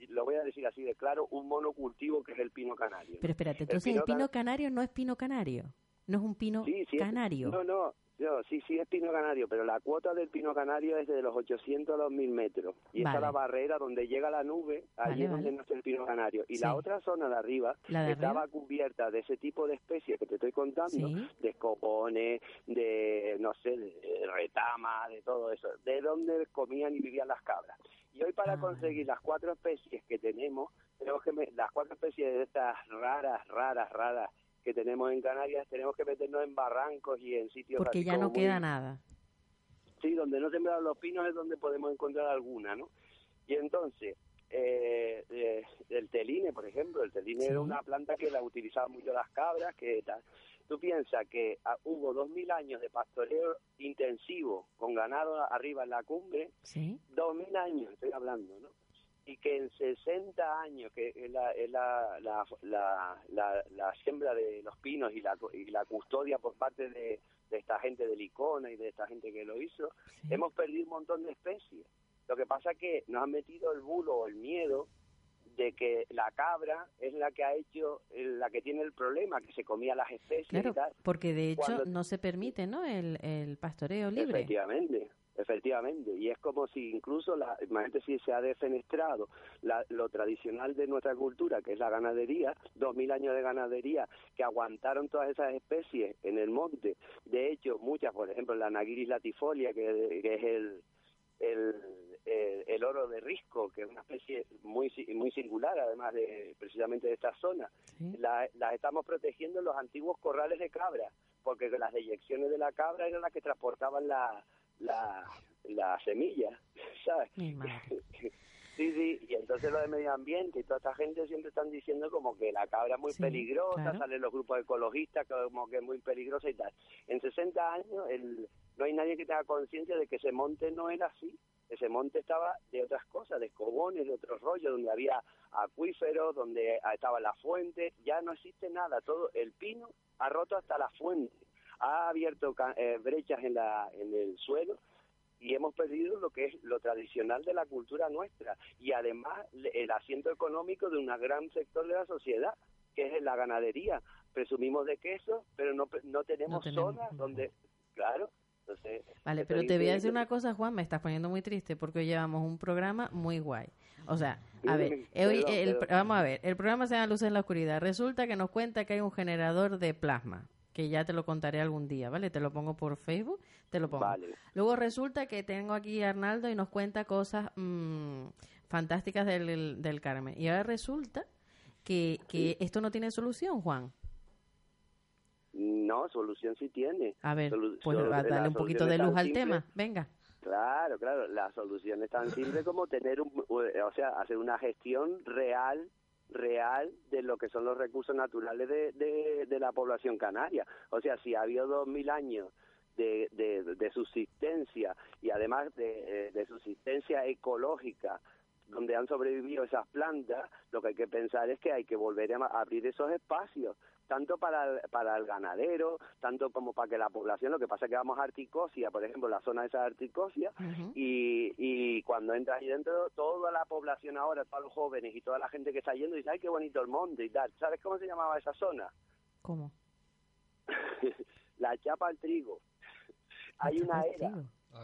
I: lo voy a decir así de claro, un monocultivo que es el pino canario.
B: Pero espérate, entonces el
I: pino
B: pino,
I: can-
B: canario no es pino canario. No es un pino
I: Sí, sí es-
B: canario.
I: no, no, no, sí, sí es pino canario, pero la cuota del pino canario es de los 800 a los 1000 metros. Y esa
B: Vale.
I: es la barrera donde llega la nube, allí
B: Vale,
I: es donde
B: vale.
I: no está el pino canario. Y
B: Sí.
I: la otra zona de arriba
B: ¿La de
I: estaba
B: arriba?
I: cubierta de ese tipo de especies que te estoy contando,
B: Sí.
I: de escopones, de, no sé, de retama, de todo eso, de donde comían y vivían las cabras. Y hoy para
B: Ah,
I: conseguir las cuatro especies que tenemos, tenemos que las cuatro especies de estas raras, raras, raras que tenemos en Canarias, tenemos que meternos en barrancos y en sitios
B: Porque
I: así
B: ya no queda
I: muy-
B: nada.
I: Sí, donde no sembraron los pinos es donde podemos encontrar alguna, ¿no? Y entonces, eh, eh, el teline, por ejemplo, el teline era una planta que la utilizaban mucho las cabras, que tal. Tú piensas que ah, hubo dos mil años de pastoreo intensivo con ganado arriba en la cumbre,
B: Sí.
I: dos mil años estoy hablando, ¿no? Y que en 60 años, que es la, es la, la, la, la- la siembra de los pinos y la, y la custodia por parte de, de esta gente de Licona y de esta gente que lo hizo, hemos perdido un montón de especies. Lo que pasa es que nos han metido el bulo o el miedo de que la cabra es la que ha hecho, eh, la que tiene el problema, que se comía las especies
B: Claro,
I: y tal.
B: porque de hecho
I: Cuando-
B: no se permite, ¿no? El, el pastoreo libre.
I: Efectivamente, efectivamente. Y es como si incluso, la, imagínate si se ha defenestrado la- lo tradicional de nuestra cultura, que es la ganadería, dos mil años de ganadería, que aguantaron todas esas especies en el monte. De hecho, muchas, por ejemplo, la Nagiris latifolia, que, que es el, el, el, el oro de risco, que es una especie muy muy singular, además de precisamente de esta zona. La- las estamos protegiendo en los antiguos corrales de cabra, porque las deyecciones de la cabra eran las que transportaban la, la, la semilla, ¿sabes? (laughs) Sí, sí, y entonces lo de medio ambiente y toda esta gente siempre están diciendo como que la cabra es muy
B: Sí,
I: peligrosa,
B: claro.
I: salen los grupos ecologistas como que es muy peligrosa y tal. En 60 años el, no hay nadie que tenga conciencia de que ese monte no era así. Ese monte estaba de otras cosas, de escobones, de otros rollos, donde había acuíferos, donde estaba la fuente, ya no existe nada, todo el pino ha roto hasta la fuente, ha abierto eh, brechas en, la, en el suelo y hemos perdido lo que es lo tradicional de la cultura nuestra y además el asiento económico de un gran sector de la sociedad que es la ganadería presumimos de queso pero no no tenemos,
B: tenemos,
I: zonas donde claro entonces
B: Vale, pero te voy a decir una cosa, Juan, me estás poniendo muy triste porque hoy llevamos un programa muy guay. O sea, a ver, (laughs) eh, hoy el- vamos a ver, el programa se llama Luces en la Oscuridad. Resulta que nos cuenta que hay un generador de plasma, que ya te lo contaré algún día, ¿vale? Te lo pongo por Facebook, te lo pongo.
I: Vale.
B: Luego resulta que tengo aquí a Arnaldo y nos cuenta cosas mm, fantásticas del, del Carmen. Y ahora resulta que, que esto no tiene solución, Juan.
I: no solución sí tiene
B: A ver,
I: Solu-
B: pues va,
I: la
B: dale un poquito de luz al
I: simple.
B: tema. Venga.
I: Claro, claro, la solución es tan simple como tener, un, o sea, hacer una gestión real real de lo que son los recursos naturales de, de, la población canaria. O sea, si ha habido dos mil años de, de, de subsistencia y además de, eh, de subsistencia ecológica donde han sobrevivido esas plantas, lo que hay que pensar es que hay que volver a abrir esos espacios, tanto para el, para el ganadero, tanto como para que la población, lo que pasa es que vamos a Articosia, por ejemplo, la zona esa de Articosia, y, y cuando entras ahí dentro, toda la población ahora, todos los jóvenes y toda la gente que está yendo, dice, ay, qué bonito el monte y tal. ¿Sabes cómo se llamaba esa zona?
B: ¿Cómo? (laughs)
I: la chapa al trigo. Hay una era.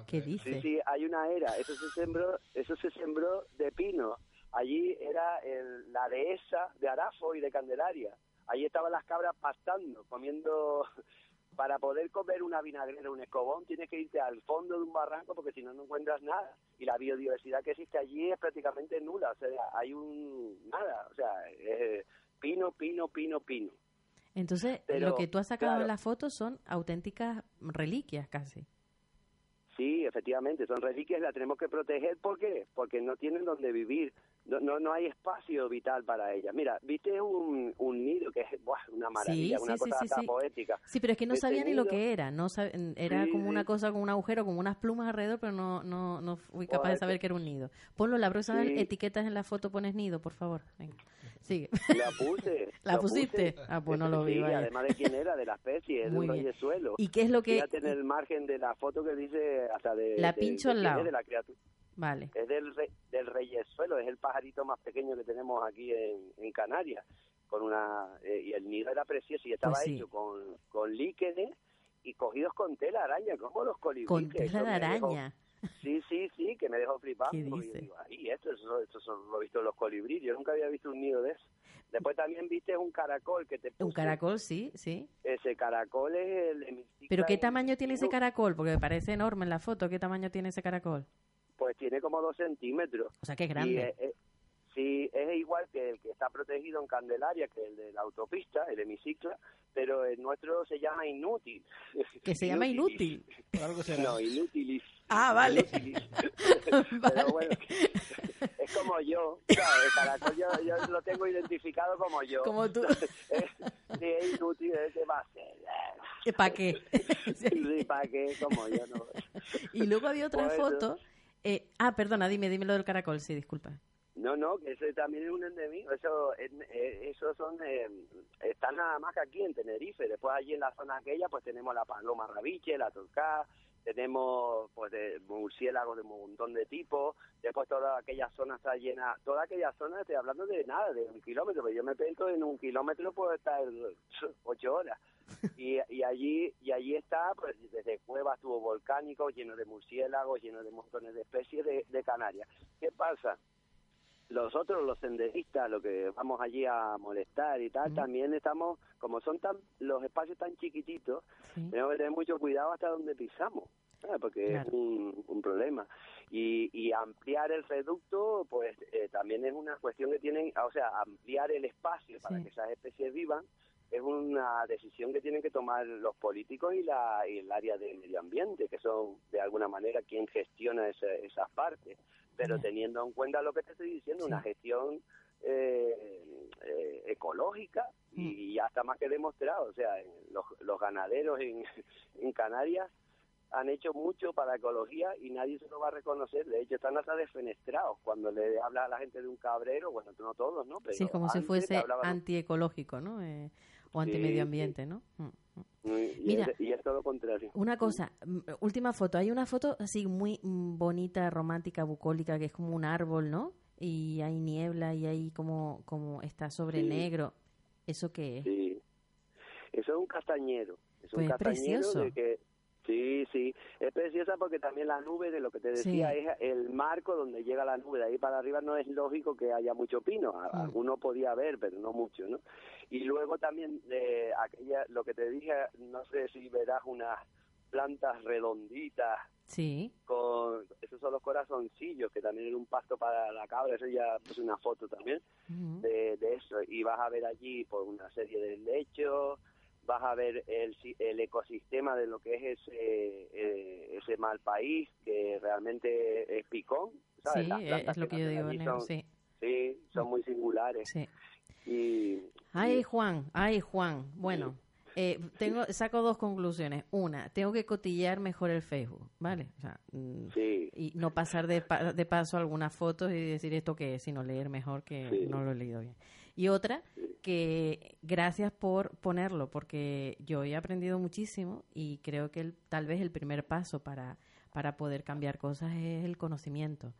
B: ¿Qué
I: Sí,
B: dice?
I: sí, hay una era. Eso se sembró, eso se sembró de pino. Allí era el- la dehesa de Arafo y de Candelaria. Allí estaban las cabras pastando, comiendo. (laughs) Para poder comer una vinagrera, un escobón, tienes que irte al fondo de un barranco porque si no, no encuentras nada. Y la biodiversidad que existe allí es prácticamente nula. O sea, hay un. nada. O sea, es pino, pino, pino, pino.
B: Entonces,
I: Pero,
B: lo que tú has sacado
I: claro.
B: en las fotos son auténticas reliquias casi.
I: Sí, efectivamente, son reliquias, las tenemos que proteger. ¿Por qué? Porque no tienen donde vivir, no, no, no hay espacio vital para ellas. Mira, viste un, un nido que es buah, una maravilla,
B: sí,
I: una
B: sí,
I: cosa
B: sí,
I: poética.
B: Sí, pero es que no
I: Ese
B: sabía ni lo que era. no sab- Era como una cosa con un agujero, con unas plumas alrededor, pero no, no, no fui capaz de saber que era un nido. Ponlo, la próxima etiquetas en la foto, pones nido, por favor. Venga, sigue.
I: La puse. (laughs)
B: ¿La pusiste?
I: puse.
B: Ah, pues no lo vi,
I: Sí,
B: vaya.
I: además de quién era, de la especie, de
B: Muy
I: un
B: bien.
I: suelo.
B: ¿Y qué es lo que-
I: Fíjate en el margen de la foto que dice hasta de...
B: La
I: de-
B: pincho
I: de
B: al lado.
I: es, de la criatura.
B: Vale.
I: Es del, re- del reyesuelo, es el pajarito más pequeño que tenemos aquí en, en Canarias. con una eh, Y el nido era precioso y estaba
B: Pues sí.
I: hecho con, con líquenes y cogidos con tela de araña, como los colibríes.
B: Con tela de
I: me dejó-
B: araña.
I: Sí, sí, sí, que me dejó flipando.
B: ¿Qué
I: porque yo
B: dice?
I: digo, "Ay, esto, eso, lo he visto en los colibríes. Yo nunca había visto un nido de eso. Después también viste un caracol que te
B: Un
I: puse.
B: caracol, sí, sí.
I: Ese caracol es el
B: ¿Pero qué tamaño tiene ese caracol? Porque me parece enorme en la foto. ¿Qué tamaño tiene ese caracol?
I: Pues tiene como dos centímetros.
B: O sea, que es
I: Y,
B: grande.
I: sí, es igual que el que está protegido en Candelaria, que el de la autopista, el hemicicla, pero el nuestro se llama inútil.
B: Que se llama inútil.
E: Por algo será.
I: No, inútilis.
B: Ah, vale. (laughs)
I: Pero bueno, es como yo, ¿sabes? El caracol yo, yo lo tengo identificado como yo.
B: Como tú.
I: Es, sí, es inútil, es que va a ser.
B: ¿Para qué? (laughs)
I: Sí, ¿para qué? Como yo no.
B: Y luego había otra foto. eh, ah, perdona, dime, dime lo del caracol, sí, disculpa.
I: No, no, que ese también es un endemismo. Eso, es- eh, eso son, eh, están nada más que aquí en Tenerife. Después allí en la zona aquella, pues tenemos la paloma rabiche, la torcá, tenemos pues de murciélagos de un montón de tipos. Después toda aquella zona está llena, toda aquella zona, estoy hablando de nada, de un kilómetro, pero yo me pienso en un kilómetro puedo estar (laughs) ocho horas. Y, allí y allí está pues desde cuevas tubo volcánicos llenos de murciélagos llenos de montones de especies de, de Canarias qué pasa nosotros los senderistas, lo que vamos allí a molestar y tal, también estamos, como son tan los espacios tan chiquititos,
B: Sí.
I: tenemos que tener mucho cuidado hasta donde pisamos, ¿sabes? porque
B: Claro.
I: es un, un problema. Y, y ampliar el reducto, pues eh, también es una cuestión que tienen, o sea, ampliar el espacio para que esas especies vivan es una decisión que tienen que tomar los políticos y, la, y el área de medio ambiente, que son de alguna manera quien gestiona ese- esas partes. Pero teniendo en cuenta lo que te estoy diciendo,
B: Sí.
I: una gestión eh, eh, ecológica
B: Mm.
I: y ya está más que demostrado. O sea, los, los ganaderos en, (laughs) en Canarias han hecho mucho para ecología y nadie se lo va a reconocer. De hecho, están hasta desfenestrados. Cuando le habla a la gente de un cabrero, bueno, no todos, ¿no? Pero
B: Sí, como si fuese antiecológico, ¿no? Eh, o
I: Sí,
B: antimedio
I: sí.
B: ambiente, ¿no? Mm.
I: Y,
B: Mira.
I: es, y es todo contrario.
B: Una cosa, última foto. Hay una foto así muy mm, bonita, romántica, bucólica, que es como un árbol, ¿no? Y hay niebla y ahí como, como está sobre
I: Sí.
B: negro. ¿Eso qué es?
I: Sí. Eso es un castañero. Es
B: Pues
I: un
B: es
I: castañero
B: precioso.
I: de que sí, sí, es preciosa porque también la nube de lo que te decía
B: Sí.
I: es el marco donde llega la nube, de ahí para arriba no es lógico que haya mucho pino,
B: Mm.
I: alguno podía haber, pero no mucho, ¿no? Y luego también de aquella lo que te dije, no sé si verás unas plantas redonditas
B: Sí.
I: con esos son los corazoncillos que también era un pasto para la cabra, eso ya puse una foto también
B: Ujú.
I: de, de eso y vas a ver allí por una serie de lechos vas a ver el, el ecosistema de lo que es ese eh, ese mal país que realmente es picón ¿sabes?
B: Sí, eh, es lo que yo digo,
I: allí
B: negro,
I: son,
B: sí.
I: sí, son muy singulares
B: sí.
I: y
B: Ay, Juan, ay, Juan. Bueno, eh, tengo, saco dos conclusiones. Una, tengo que cotillar mejor el Facebook, ¿vale? O sea, mm,
I: sí
B: y no pasar de, de paso algunas fotos y decir esto que es, sino leer mejor que
I: Sí.
B: no lo he leído bien. Y otra, que gracias por ponerlo, porque yo he aprendido muchísimo y creo que el- tal vez el primer paso para, para poder cambiar cosas es el conocimiento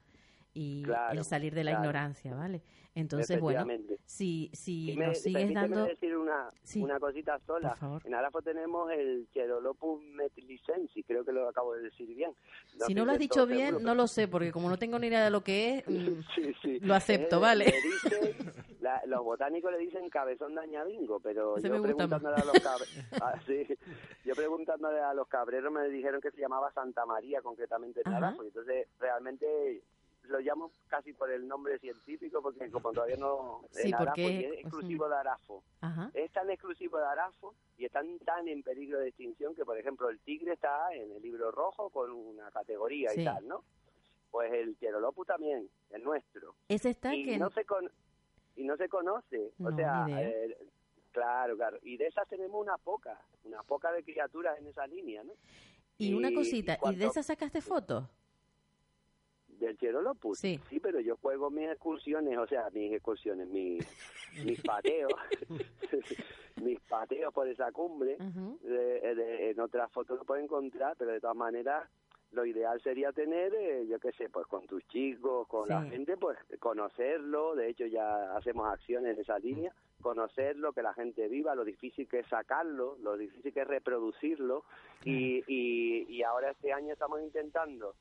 B: y
I: Claro,
B: el salir de la
I: claro.
B: ignorancia, ¿vale? Entonces, bueno, si, si
I: me-
B: nos sigues dando...
I: decir una,
B: Sí.
I: una cosita sola. En Arafo tenemos el Cherolopus metilicensis, creo que lo acabo de decir bien.
B: si
I: estoy
B: no lo has dicho bien,
I: seguro,
B: no lo sé, porque como no tengo ni idea de lo que es, mm, (laughs)
I: Sí, sí.
B: Lo acepto,
I: Eh,
B: vale. (laughs)
I: la- los botánicos le dicen cabezón de añadingo, pero
B: Ese
I: yo preguntándole a los cabre- (laughs) ah, sí. yo preguntándole a los cabreros me dijeron que se llamaba Santa María concretamente y entonces realmente lo llamo casi por el nombre científico porque como todavía no
B: Sí,
I: en Arafo,
B: porque es-
I: exclusivo de Arafo.
B: ajá,
I: Es tan exclusivo de Arafo y están tan en peligro de extinción que, por ejemplo, el tigre está en el libro rojo con una categoría
B: Sí.
I: y tal, ¿no? Pues el Cherolopus también, el nuestro
B: ese está
I: y
B: que...
I: no se con y no se conoce. O sea eh, claro claro. Y de esas tenemos una poca una poca de criaturas en esa línea no
B: Y una cosita,
I: y
B: ¿y de esas sacaste fotos?
I: del Cherolopus
B: Sí.
I: pero yo juego mis excursiones o sea mis excursiones mis mis pateos. (laughs) Mis pateos por esa cumbre. De- de- en otras fotos lo puedes encontrar, pero de todas maneras lo ideal sería tener, eh, yo qué sé, pues con tus chicos, con la gente, pues conocerlo, de hecho ya hacemos acciones en esa línea, conocerlo, que la gente viva, lo difícil que es sacarlo, lo difícil que es reproducirlo, y, y, y ahora este año estamos intentando,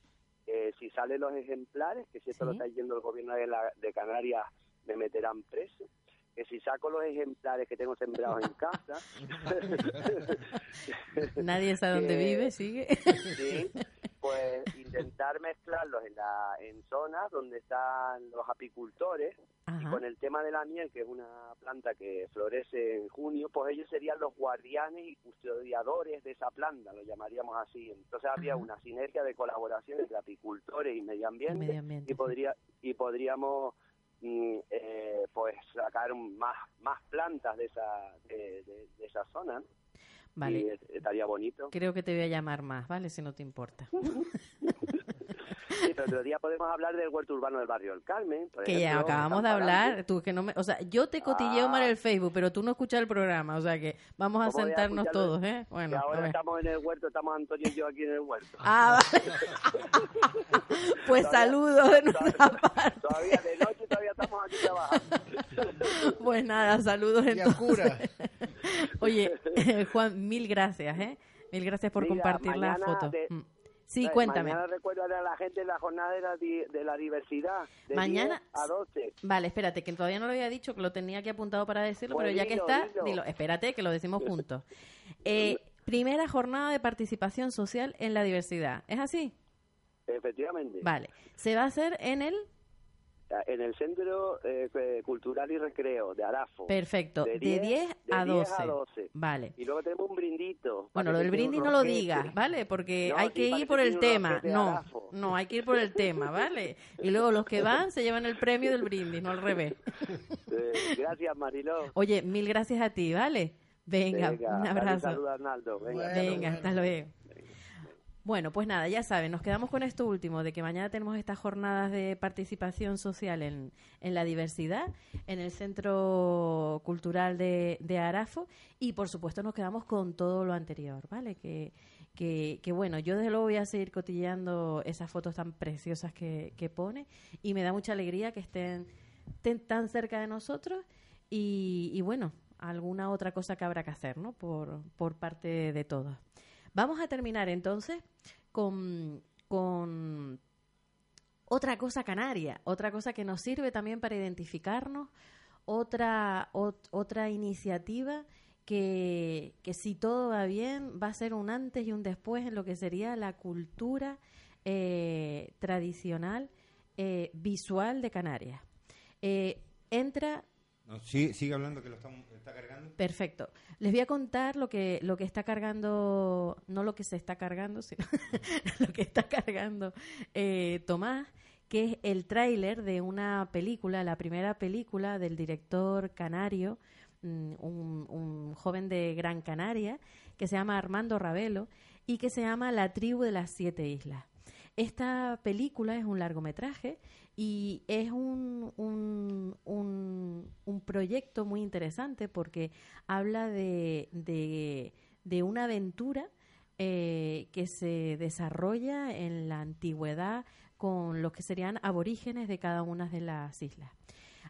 I: eh, si salen los ejemplares, que si esto lo está yendo el gobierno de, la, de Canarias, me meterán preso, que si saco los ejemplares que tengo sembrados en casa, (laughs)
B: Nadie sabe dónde (laughs) vive, sigue.
I: Sí, pues (laughs) intentar mezclarlos en, la, en zonas donde están los apicultores y con el tema de la miel, que es una planta que florece en junio, pues ellos serían los guardianes y custodiadores de esa planta, lo llamaríamos así. Entonces habría
B: Ajá.
I: una sinergia de colaboración entre apicultores y medio ambiente,
B: Medio ambiente,
I: y
B: sí.
I: podría y podríamos mm, eh, pues sacar más más plantas de esa de, de- de esa zona ¿no?
B: Vale.
I: y estaría bonito
B: Creo que te voy a llamar más, ¿vale? Si no te importa. (laughs)
I: Sí, pero otro día podemos hablar del huerto urbano del barrio El Carmen por
B: Que ya
I: ejemplo,
B: acabamos de hablar, tú que no me, o sea, yo te cotilleo
I: Ah.
B: mal el Facebook, pero tú no escuchas el programa, o sea que vamos a
I: ¿Cómo voy a
B: sentarnos
I: escucharlo?
B: todos, ¿eh? Bueno, a
I: ahora estamos en el huerto estamos Antonio y yo aquí en el huerto
B: Ah, vale. (laughs) pues
I: Todavía-
B: saludos de nuestra parte.
I: todavía de noche todavía estamos aquí trabajando (laughs)
B: Pues nada, saludos entonces.
E: cura. (laughs)
B: Oye, Juan, mil gracias, ¿eh? Mil gracias por
I: Mira,
B: compartir la foto.
I: de-
B: Mm. Sí,
I: Eh,
B: cuéntame.
I: mañana recuerdo a la gente la jornada de la, di- de la diversidad de
B: Mañana-
I: 10 a 12
B: Vale, espérate, que todavía no lo había dicho, que lo tenía aquí apuntado para decirlo,
I: Pues
B: pero ya que
I: dilo,
B: está,
I: dilo.
B: dilo. Espérate, que lo decimos (laughs) juntos. Eh, primera jornada de participación social en la diversidad. ¿Es así?
I: efectivamente
B: Vale. Se va a hacer en el...
I: en el centro eh, cultural y recreo de Arafo
B: Perfecto. De
I: De
B: 10,
I: 10
B: a,
I: de
B: 12.
I: 10 a 12.
B: Vale.
I: y luego tenemos un brindito
B: Bueno, lo del brindis no lo digas, ¿vale? Porque
I: No,
B: hay
I: sí,
B: que ir por el tema. No, no, hay que ir por el tema, ¿vale? Y luego los que van se llevan el premio del brindis, no al revés.
I: Eh, gracias Mariló
B: Oye, mil gracias a ti, ¿vale? Venga,
I: Venga,
B: un abrazo.
I: saludos Arnaldo venga.
B: Venga, hasta luego. Bueno, pues nada, ya saben, nos quedamos con esto último, de que mañana tenemos estas jornadas de participación social en, en la diversidad, en el Centro Cultural de, de Arafo, y por supuesto nos quedamos con todo lo anterior, ¿vale? Que, que, que bueno, yo desde luego voy a seguir cotilleando esas fotos tan preciosas que, que pone, y me da mucha alegría que estén, estén tan cerca de nosotros, y, y bueno, alguna otra cosa que habrá que hacer, ¿no? Por, por parte de todos. Vamos a terminar entonces con, con otra cosa canaria, otra cosa que nos sirve también para identificarnos, otra, ot- otra iniciativa que, que si todo va bien va a ser un antes y un después en lo que sería la cultura eh, tradicional eh, visual de Canarias. Eh, entra
D: Sigue hablando que lo está, está cargando.
B: Perfecto. Les voy a contar lo que lo que está cargando, no lo que se está cargando, sino (laughs) lo que está cargando eh, Tomás, que es el tráiler de una película, la primera película del director canario, mm, un, un joven de Gran Canaria, que se llama Armando Ravelo y que se llama La tribu de las siete islas. Esta película es un largometraje y es un, un, un, un proyecto muy interesante porque habla de, de, de una aventura eh, que se desarrolla en la antigüedad con los que serían aborígenes de cada una de las islas.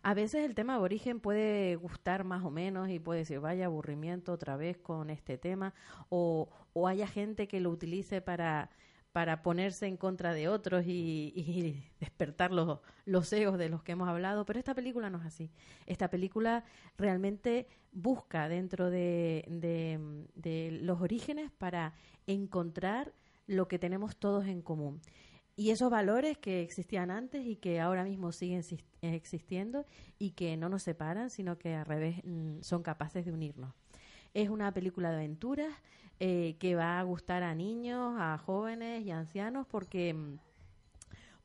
B: A veces el tema aborigen puede gustar más o menos y puede decir, vaya aburrimiento otra vez con este tema, o, o haya gente que lo utilice para, para ponerse en contra de otros y, (laughs) despertar los, los egos de los que hemos hablado, pero esta película no es así. Esta película realmente busca dentro de, de, los orígenes para encontrar lo que tenemos todos en común. Y esos valores que existían antes y que ahora mismo siguen exis- existiendo y que no nos separan, sino que al revés mm, son capaces de unirnos. Es una película de aventuras eh, que va a gustar a niños, a jóvenes y ancianos porque, mm,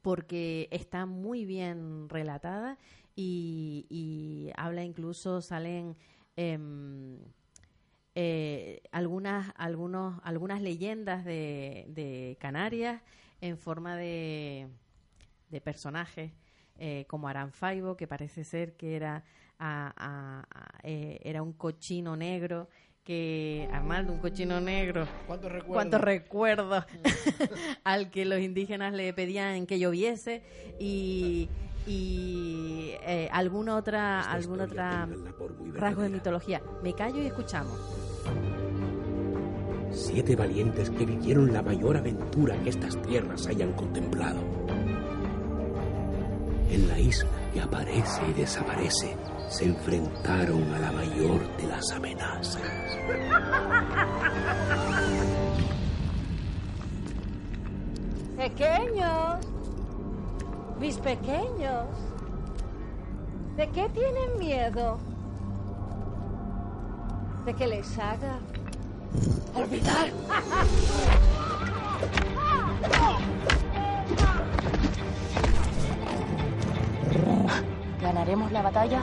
B: porque está muy bien relatada y, habla incluso, salen em, eh, algunas, algunos, algunas leyendas de, de Canarias en forma de, de personajes eh, como Aranfaibo, que parece ser que era, a- a- a- eh, era un cochino negro, que Armando, un cochino negro,
E: ¿Cuántos recuerdos?
B: cuántos recuerdos (laughs) al que los indígenas le pedían que lloviese y, y eh, alguna otra,
J: Esta
B: alguna
J: historia
B: otra rasgo de mitología. Me callo y escuchamos.
J: Siete valientes que vivieron la mayor aventura que estas tierras hayan contemplado. En la isla que aparece y desaparece, se enfrentaron a la mayor de las amenazas.
K: Pequeños, mis pequeños, ¿de qué tienen miedo? ¿De que les haga olvidar?
L: ¿Ganaremos la batalla?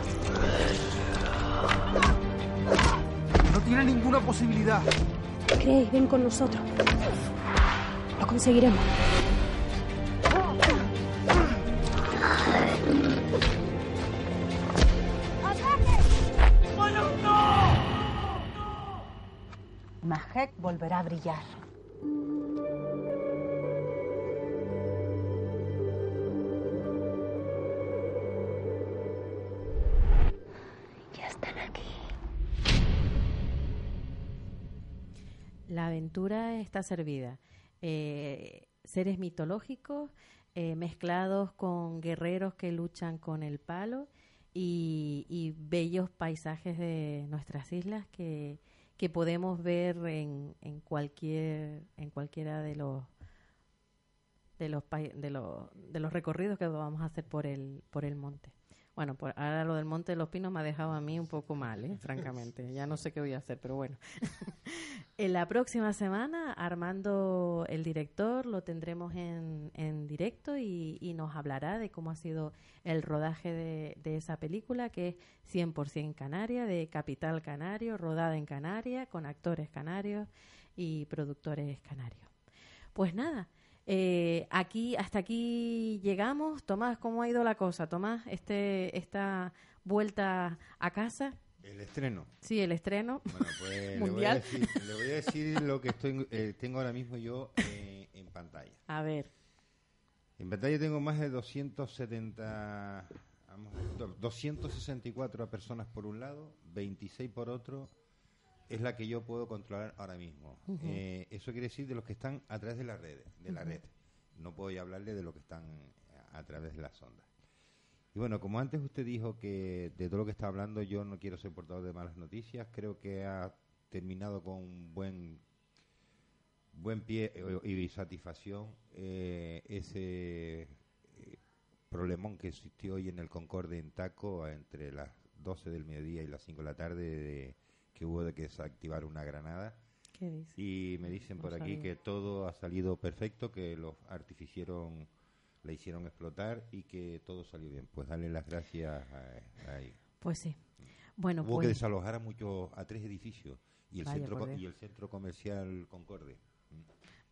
M: No tiene ninguna posibilidad.
L: Cree, ven con nosotros. Lo conseguiremos. Mahek volverá a brillar.
B: La aventura está servida. Eh, seres mitológicos eh, mezclados con guerreros que luchan con el palo y, bellos paisajes de nuestras islas que, que podemos ver en, en cualquier en cualquiera de los de los de los de los recorridos que vamos a hacer por el por el monte. Bueno, por, ahora lo del Monte de los Pinos me ha dejado a mí un poco mal, ¿eh? francamente. Ya no sé qué voy a hacer, pero bueno. (laughs) en la próxima semana, Armando, el director, lo tendremos en, en directo y, y nos hablará de cómo ha sido el rodaje de, de esa película, que es 100% canaria, de Capital Canario, rodada en Canarias, con actores canarios y productores canarios. Pues nada, eh, aquí hasta aquí llegamos. Tomás, ¿cómo ha ido la cosa? Tomás, este esta vuelta a casa.
D: El estreno.
B: Sí, el estreno
D: Bueno, pues (laughs) le voy, a
B: mundial.
D: decir, le voy a decir lo que estoy, eh, tengo ahora mismo yo eh, en pantalla.
B: A ver,
D: En pantalla tengo más de 270, vamos, do- 264 personas por un lado, 26 por otro. Es la que yo puedo controlar ahora mismo. Eh, eso quiere decir de los que están a través de la red, de la red. No puedo ya hablarle de los que están a, a través de las ondas. Y bueno, como antes usted dijo que de todo lo que está hablando yo no quiero ser portador de malas noticias, creo que ha terminado con un buen buen pie eh, y satisfacción eh, ese eh, problemón que existió hoy en el Concorde en Taco entre las 12 del mediodía y las 5 de la tarde de- que hubo de que desactivar una granada.
B: ¿Qué dice?
D: Y me dicen por aquí que todo ha salido perfecto, que los artificieron, la hicieron explotar y que todo salió bien. Pues darle las gracias a, a ellos.
B: pues sí. Bueno,
D: Hubo
B: pues
D: que desalojar a muchos, a tres edificios y el centro y el centro comercial Concorde.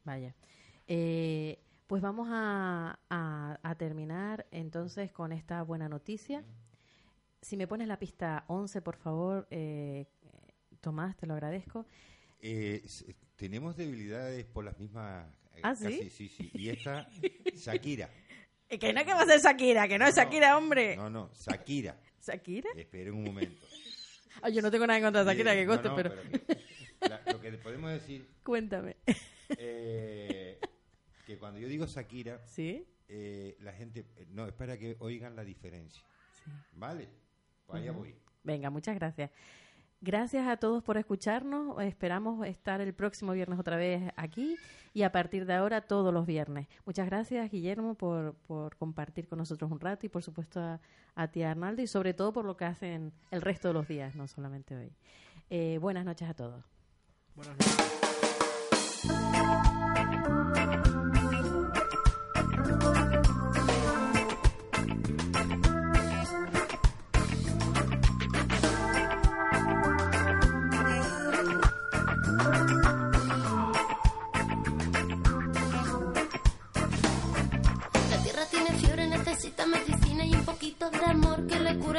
B: vaya. Eh, pues vamos a, a- a terminar entonces con esta buena noticia. Si me pones la pista 11, por favor, eh, Tomás, te lo agradezco.
D: Eh, tenemos debilidades por las mismas. eh,
B: ¿Ah, sí?
D: casi- sí, sí. Y esta, (laughs) Shakira.
B: Eh, Que no que va a ser Shakira, que no es Shakira, hombre.
D: No, no, Shakira.
B: ¿Shakira?
D: Esperen un momento. (laughs)
B: Ay, yo no tengo nada en contra de Shakira, que
D: No,
B: coste,
D: no,
B: pero...
D: que- la- lo que podemos decir. (laughs)
B: Cuéntame.
D: eh, que cuando yo digo Shakira.
B: ¿Sí?
D: eh, la gente. No, es para que oigan la diferencia. ¿Vale? Pues allá
B: Ujú.
D: voy.
B: Venga, muchas gracias. Gracias a todos por escucharnos. Esperamos estar el próximo viernes otra vez aquí y a partir de ahora todos los viernes. Muchas gracias, Guillermo, por, por compartir con nosotros un rato y por supuesto a, a ti, Arnaldo, y sobre todo por lo que hacen el resto de los días, no solamente hoy. Eh, buenas noches a todos.
E: Buenas noches.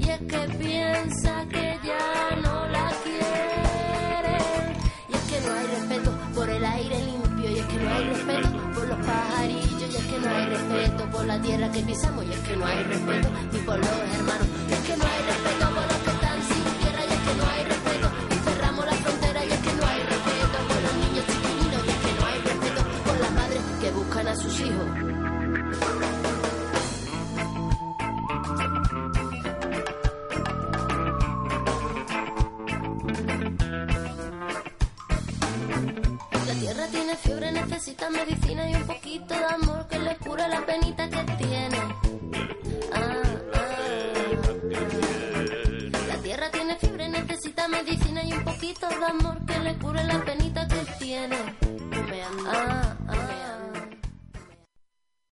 N: Y es que piensa que ya no la quieren. Y es que no hay respeto por el aire limpio. Y es que no hay respeto por los pajarillos. Y es que no hay respeto por la tierra que pisamos y es que no hay respeto ni por los hermanos. Es que no hay respeto por los que están sin tierra y es que no hay